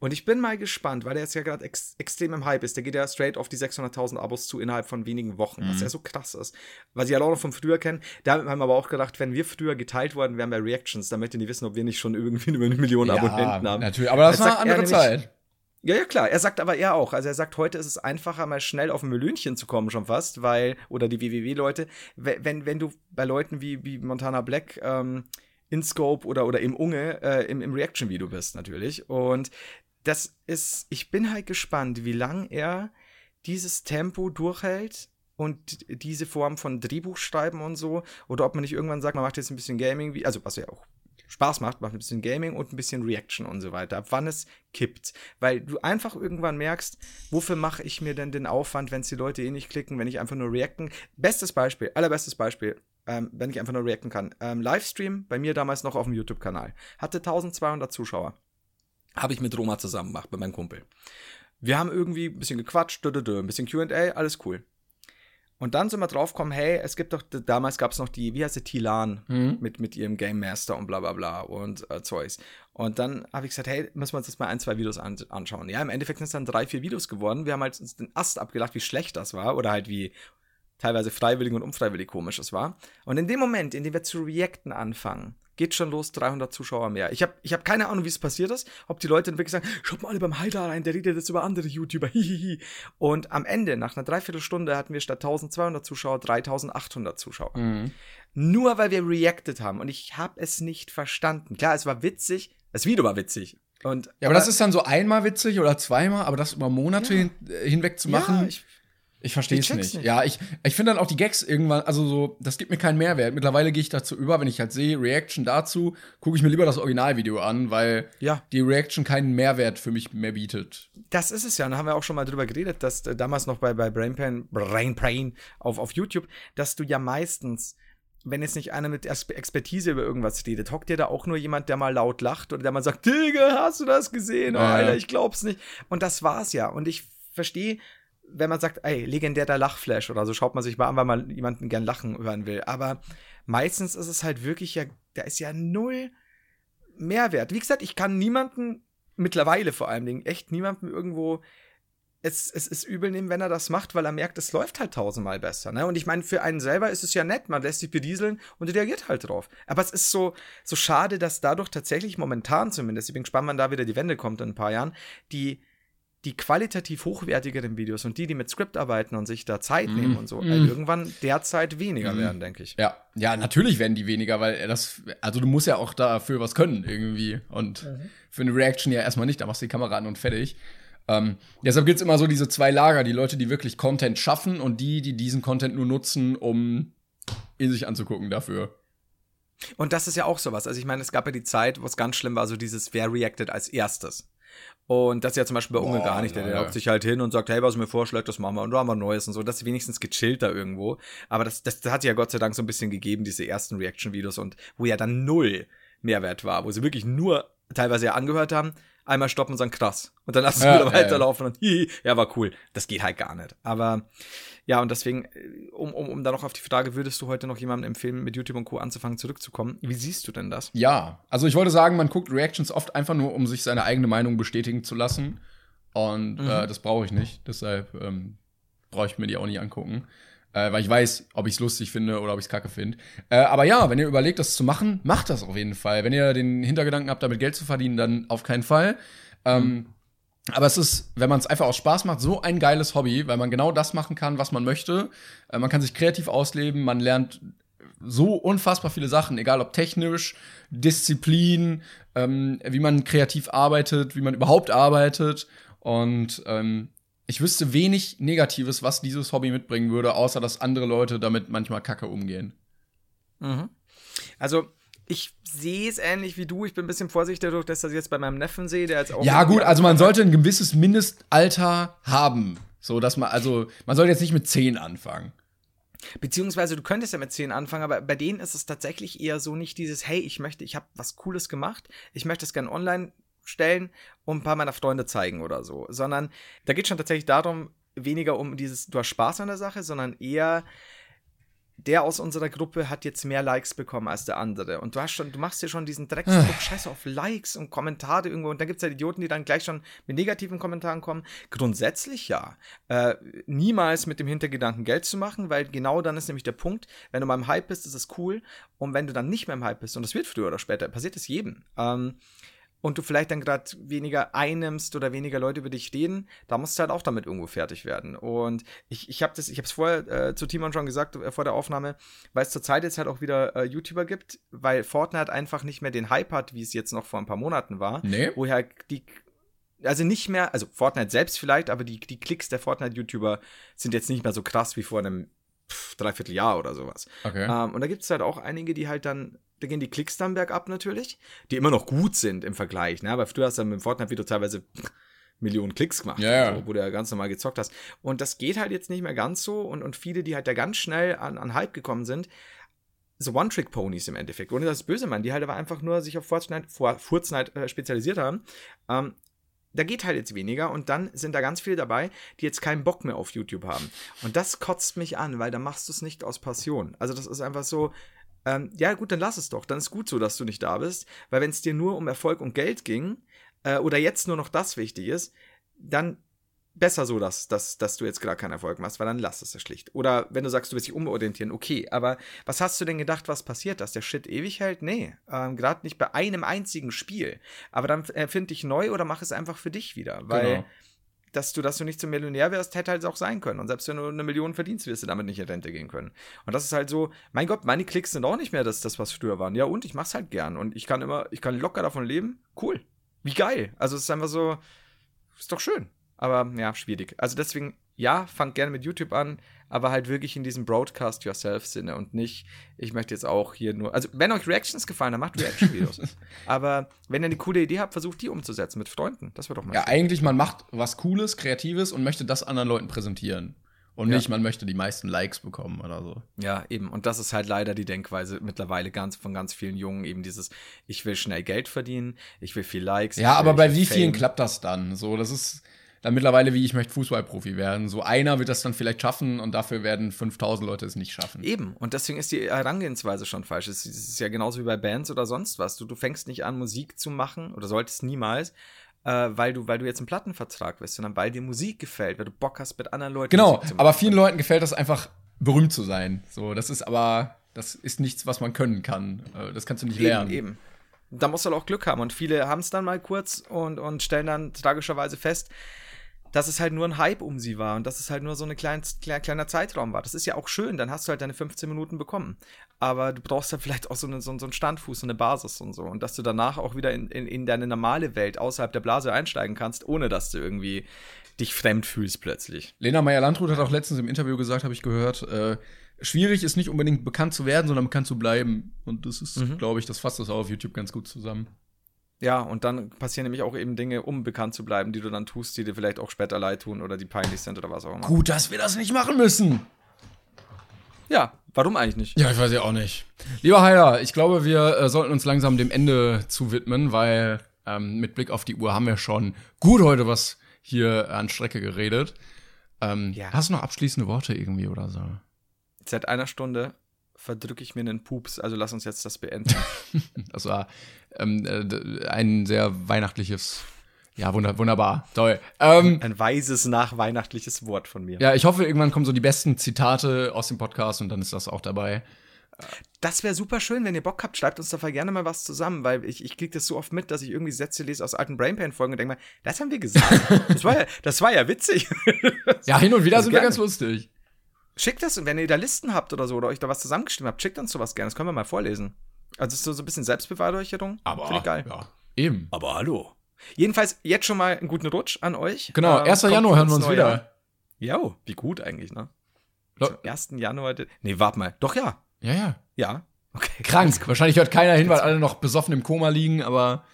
Und ich bin mal gespannt, weil der jetzt ja gerade ex extrem im Hype ist. Der geht ja straight auf die 600.000 Abos zu innerhalb von wenigen Wochen, mhm. was ja so krass ist. Was ich ja auch noch von früher kenne. Da haben wir aber auch gedacht, wenn wir früher geteilt worden wären bei Reactions, damit die wissen, ob wir nicht schon irgendwie über eine Million ja, Abonnenten haben. Natürlich, aber das, das war eine andere Zeit. Ja, ja, klar. Er sagt aber er auch. Also er sagt, heute ist es einfacher, mal schnell auf ein Melönchen zu kommen, schon fast, weil, oder die WWW-Leute, wenn, wenn du bei Leuten wie, wie Montana Black, ähm, in Scope oder, oder im Unge äh, im, im Reaction-Video bist, natürlich. Und das ist, ich bin halt gespannt, wie lang er dieses Tempo durchhält und diese Form von Drehbuchschreiben und so. Oder ob man nicht irgendwann sagt, man macht jetzt ein bisschen Gaming, wie, also was ja auch Spaß macht, macht ein bisschen Gaming und ein bisschen Reaction und so weiter. Ab wann es kippt. Weil du einfach irgendwann merkst, wofür mache ich mir denn den Aufwand, wenn es die Leute eh nicht klicken, wenn ich einfach nur reacten. Bestes Beispiel, allerbestes Beispiel, ähm, wenn ich einfach nur reacten kann. Ähm, Livestream, bei mir damals noch auf dem YouTube-Kanal, hatte 1200 Zuschauer. Habe ich mit Roma zusammen gemacht, bei meinem Kumpel. Wir haben irgendwie ein bisschen gequatscht, ein bisschen QA, alles cool. Und dann sind wir draufgekommen, hey, es gibt doch, damals gab es noch die, wie heißt die, Tilan mhm. mit, mit ihrem Game Master und bla bla bla und äh, Zeugs. Und dann habe ich gesagt, hey, müssen wir uns jetzt mal ein, zwei Videos an, anschauen. Ja, im Endeffekt sind es dann drei, vier Videos geworden. Wir haben halt uns den Ast abgelacht, wie schlecht das war oder halt wie teilweise freiwillig und unfreiwillig komisch es war. Und in dem Moment, in dem wir zu reacten anfangen, geht schon los, 300 Zuschauer mehr. Ich habe ich hab keine Ahnung, wie es passiert ist, ob die Leute dann wirklich sagen, schaut mal alle beim Haidar rein, der redet jetzt über andere YouTuber, hihihi. Und am Ende, nach einer Dreiviertelstunde, hatten wir statt 1200 Zuschauer 3800 Zuschauer. Mhm. Nur weil wir reacted haben und ich habe es nicht verstanden. Klar, es war witzig, das Video war witzig. Und, ja, aber, aber das ist dann so einmal witzig oder zweimal, aber das über Monate ja. hin, äh, hinweg zu machen. Ja, ich, ich verstehe es nicht. nicht. Ja, ich, ich finde dann auch die Gags irgendwann, also so, das gibt mir keinen Mehrwert. Mittlerweile gehe ich dazu über, wenn ich halt sehe, Reaction dazu, gucke ich mir lieber das Originalvideo an, weil ja. die Reaction keinen Mehrwert für mich mehr bietet. Das ist es ja. Und da haben wir auch schon mal drüber geredet, dass äh, damals noch bei, bei Brain Brain Pain auf, auf YouTube, dass du ja meistens wenn jetzt nicht einer mit Expertise über irgendwas redet, hockt dir da auch nur jemand, der mal laut lacht oder der mal sagt, Digga, hast du das gesehen? Oh, Alter, ich glaub's nicht. Und das war's ja. Und ich verstehe wenn man sagt, ey, legendärer Lachflash oder so, schaut man sich mal an, weil man jemanden gern lachen hören will. Aber meistens ist es halt wirklich ja, da ist ja null Mehrwert. Wie gesagt, ich kann niemanden, mittlerweile vor allen Dingen, echt niemanden irgendwo es, es ist übel nehmen, wenn er das macht, weil er merkt, es läuft halt tausendmal besser. Ne? Und ich meine, für einen selber ist es ja nett, man lässt sich bedieseln und reagiert halt drauf. Aber es ist so, so schade, dass dadurch tatsächlich momentan zumindest, ich bin gespannt, wann da wieder die Wende kommt in ein paar Jahren, die die qualitativ hochwertigeren Videos und die, die mit Skript arbeiten und sich da Zeit mm. nehmen und so, mm. irgendwann derzeit weniger mm. werden, denke ich. Ja, ja, natürlich werden die weniger, weil das, also du musst ja auch dafür was können irgendwie und mhm. für eine Reaction ja erstmal nicht, da machst du die Kamera an und fertig. Ähm, deshalb gibt es immer so diese zwei Lager, die Leute, die wirklich Content schaffen und die, die diesen Content nur nutzen, um ihn sich anzugucken dafür. Und das ist ja auch sowas. Also ich meine, es gab ja die Zeit, wo es ganz schlimm war, so dieses, wer reacted als erstes. Und das ist ja zum Beispiel bei Unge gar nicht. Der, der hockt sich halt hin und sagt, hey, was mir vorschlägt, das machen wir und da haben wir Neues und so. Das ist wenigstens gechillt da irgendwo. Aber das, das, hat ja Gott sei Dank so ein bisschen gegeben, diese ersten Reaction-Videos und wo ja dann null Mehrwert war, wo sie wirklich nur teilweise ja angehört haben, einmal stoppen und sagen, krass. Und dann lassen sie Ja, wieder ja, weiterlaufen und hihi, ja, war cool. Das geht halt gar nicht. Aber ja, und deswegen, äh, um, um, um da noch auf die Frage, würdest du heute noch jemandem empfehlen, mit YouTube und Co. anzufangen, zurückzukommen? Wie siehst du denn das? Ja, also ich wollte sagen, man guckt Reactions oft einfach nur, um sich seine eigene Meinung bestätigen zu lassen. Und äh, das brauche ich nicht. Deshalb ähm, brauche ich mir die auch nicht angucken. Äh, weil ich weiß, ob ich es lustig finde oder ob ich es kacke finde. Äh, aber ja, wenn ihr überlegt, das zu machen, macht das auf jeden Fall. Wenn ihr den Hintergedanken habt, damit Geld zu verdienen, dann auf keinen Fall. Ähm, aber es ist, wenn man es einfach aus Spaß macht, so ein geiles Hobby, weil man genau das machen kann, was man möchte. Äh, man kann sich kreativ ausleben, man lernt so unfassbar viele Sachen, egal ob technisch, Disziplin, ähm, wie man kreativ arbeitet, wie man überhaupt arbeitet. Und ähm, ich wüsste wenig Negatives, was dieses Hobby mitbringen würde, außer dass andere Leute damit manchmal kacke umgehen. Also, ich sehe es ähnlich wie du. Ich bin ein bisschen vorsichtig dadurch, dass ich das jetzt bei meinem Neffen sehe, der jetzt auch. Ja, gut, also man sollte ein gewisses Mindestalter haben. So, dass man, also, man sollte jetzt nicht mit 10 anfangen. Beziehungsweise du könntest ja mit 10 anfangen, aber bei denen ist es tatsächlich eher so nicht dieses, hey, ich möchte, ich habe was Cooles gemacht, ich möchte es gerne online stellen und ein paar meiner Freunde zeigen oder so, sondern da geht schon tatsächlich darum, weniger um dieses, du hast Spaß an der Sache, sondern eher, der aus unserer Gruppe hat jetzt mehr Likes bekommen als der andere. Und du hast schon, du machst dir schon diesen Drecksdruck, scheiße auf Likes und Kommentare irgendwo. Und dann gibt es ja Idioten, die dann gleich schon mit negativen Kommentaren kommen. Grundsätzlich ja. Äh, niemals mit dem Hintergedanken Geld zu machen, weil genau dann ist nämlich der Punkt, wenn du mal im Hype bist, ist es cool. Und wenn du dann nicht mehr im Hype bist, und das wird früher oder später, passiert es jedem. Ähm, und du vielleicht dann gerade weniger einnimmst oder weniger Leute über dich reden, da musst du halt auch damit irgendwo fertig werden. Und ich, ich habe das, ich habe es vorher äh, zu Timon schon gesagt, äh, vor der Aufnahme, weil es zurzeit jetzt halt auch wieder äh, YouTuber gibt, weil Fortnite einfach nicht mehr den Hype hat, wie es jetzt noch vor ein paar Monaten war. Nee. Wo halt die, also nicht mehr, also Fortnite selbst vielleicht, aber die, die Klicks der Fortnite-YouTuber sind jetzt nicht mehr so krass wie vor einem pff, Dreivierteljahr oder sowas. Okay. Ähm, und da gibt es halt auch einige, die halt dann, da gehen die Klicks dann bergab natürlich, die immer noch gut sind im Vergleich, ne? Aber du hast dann mit dem Fortnite-Video teilweise Millionen Klicks gemacht, ja. also, wo du ja ganz normal gezockt hast. Und das geht halt jetzt nicht mehr ganz so und, und viele, die halt da ganz schnell an, an Hype gekommen sind, so One-Trick-Ponys im Endeffekt, ohne das böse meinen, die halt aber einfach nur sich auf Fortnite, vor Fortnite äh, spezialisiert haben, ähm, da geht halt jetzt weniger und dann sind da ganz viele dabei, die jetzt keinen Bock mehr auf YouTube haben. Und das kotzt mich an, weil da machst du es nicht aus Passion. Also das ist einfach so, ähm, ja gut, dann lass es doch. Dann ist gut so, dass du nicht da bist, weil wenn es dir nur um Erfolg und Geld ging äh, oder jetzt nur noch das wichtig ist, dann besser so, dass, dass, dass du jetzt gerade keinen Erfolg machst, weil dann lass es ja schlicht. Oder wenn du sagst, du willst dich umorientieren, okay, aber was hast du denn gedacht, was passiert, dass der Shit ewig hält? Nee, ähm, gerade nicht bei einem einzigen Spiel. Aber dann erfind dich neu oder mach es einfach für dich wieder, weil Genau. dass du, dass du nicht zum Millionär wärst, hätte halt auch sein können. Und selbst wenn du eine Million verdienst, wirst du damit nicht in Rente gehen können. Und das ist halt so, mein Gott, meine Klicks sind auch nicht mehr das, das was früher waren. Ja, und ich mach's halt gern. Und ich kann immer, ich kann locker davon leben. Cool. Wie geil. Also es ist einfach so, ist doch schön. Aber ja, schwierig. Also deswegen, ja, fangt gerne mit YouTube an, aber halt wirklich in diesem Broadcast Yourself-Sinne und nicht, ich möchte jetzt auch hier nur. Also, wenn euch Reactions gefallen, dann macht Reaction-Videos. aber wenn ihr eine coole Idee habt, versucht die umzusetzen mit Freunden. Das wird doch mal. Ja, eigentlich, man macht was Cooles, Kreatives und möchte das anderen Leuten präsentieren. Und Ja. nicht, man möchte die meisten Likes bekommen oder so. Ja, eben. Und das ist halt leider die Denkweise mittlerweile ganz von ganz vielen Jungen, eben dieses, ich will schnell Geld verdienen, ich will viel Likes. Ja, aber bei wie vielen Fame. klappt das dann? So, das ist dann mittlerweile wie ich möchte Fußballprofi werden. So einer wird das dann vielleicht schaffen und dafür werden 5000 Leute es nicht schaffen. Eben. Und deswegen ist die Herangehensweise schon falsch. Es ist- ja genauso wie bei Bands oder sonst was. Du, du fängst nicht an, Musik zu machen oder solltest niemals, äh, weil, du, weil du jetzt einen Plattenvertrag bist, sondern weil dir Musik gefällt, weil du Bock hast, mit anderen Leuten Genau, aber vielen Leuten gefällt das einfach berühmt zu sein. So, das ist aber das ist nichts, was man können kann. Äh, Das kannst du nicht lernen. Eben, eben. Da musst du halt auch Glück haben. Und viele haben es dann mal kurz und, und stellen dann tragischerweise fest, dass es halt nur ein Hype um sie war und dass es halt nur so ein klein, klein, kleiner Zeitraum war. Das ist ja auch schön, dann hast du halt deine 15 Minuten bekommen. Aber du brauchst ja vielleicht auch so, eine, so einen Standfuß, so eine Basis und so. Und dass du danach auch wieder in, in, in deine normale Welt außerhalb der Blase einsteigen kannst, ohne dass du irgendwie dich fremd fühlst plötzlich. Lena Meyer-Landrut hat auch letztens im Interview gesagt, habe ich gehört, äh, schwierig ist nicht unbedingt bekannt zu werden, sondern bekannt zu bleiben. Und das ist, mhm. glaube ich, das fasst das auch auf YouTube ganz gut zusammen. Ja, und dann passieren nämlich auch eben Dinge, um bekannt zu bleiben, die du dann tust, die dir vielleicht auch später leid tun oder die peinlich sind oder was auch immer. Gut, dass wir das nicht machen müssen. Ja, warum eigentlich nicht? Ja, ich weiß ja auch nicht. Lieber Heiler, ich glaube, wir äh, sollten uns langsam dem Ende zuwidmen, weil ähm, mit Blick auf die Uhr haben wir schon gut heute was hier an Strecke geredet. Ähm, ja. Hast du noch abschließende Worte irgendwie oder so? Seit einer Stunde verdrücke ich mir einen Pups. Also lass uns jetzt das beenden. das war ähm, äh, ein sehr weihnachtliches, ja, wunder wunderbar, toll. Ähm, ein weises, nachweihnachtliches Wort von mir. Ja, ich hoffe, irgendwann kommen so die besten Zitate aus dem Podcast und dann ist das auch dabei. Das wäre super schön, wenn ihr Bock habt, schreibt uns da gerne mal was zusammen, weil ich, ich kriege das so oft mit, dass ich irgendwie Sätze lese aus alten Brainpain-Folgen und denke mal, das haben wir gesagt. Das war ja, das war ja witzig. ja, hin und wieder sind wir ganz lustig. Schickt das, wenn ihr da Listen habt oder so, oder euch da was zusammengestimmt habt, schickt uns sowas gerne. Das können wir mal vorlesen. Also, ist so, so ein bisschen Selbstbeweihräucherung. Aber, Finde ich geil. Ja, eben. Aber hallo. Jedenfalls jetzt schon mal einen guten Rutsch an euch. Genau, 1. Ähm, Januar hören wir uns wieder. Ja, wie gut eigentlich, ne? Zum 1. Januar. Nee, warte mal. Doch, ja. Ja, ja. Ja. Okay. Krank. Wahrscheinlich hört keiner hin, weil alle noch besoffen im Koma liegen, aber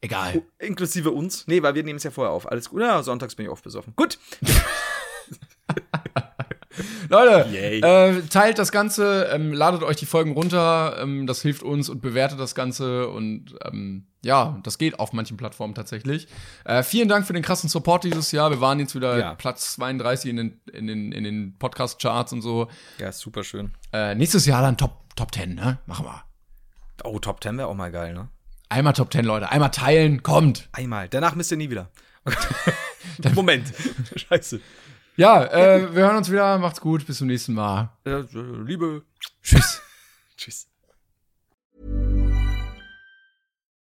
egal. Inklusive uns. Nee, weil wir nehmen es ja vorher auf. Alles gut. Ja, sonntags bin ich oft besoffen. Gut. Leute, äh, teilt das Ganze, ähm, ladet euch die Folgen runter, ähm, das hilft uns und bewertet das Ganze und ähm, ja, das geht auf manchen Plattformen tatsächlich. Äh, vielen Dank für den krassen Support dieses Jahr. Wir waren jetzt wieder ja. Platz 32 in den, in den, in den Podcast-Charts und so. Ja, super schön. Äh, nächstes Jahr dann Top, Top 10, ne? Machen wir. Oh, Top 10 wäre auch mal geil, ne? Einmal Top 10, Leute. Einmal teilen, kommt. Einmal. Danach müsst ihr nie wieder. Moment. Scheiße. Ja, äh, wir hören uns wieder. Macht's gut. Bis zum nächsten Mal. Liebe. Tschüss. Tschüss.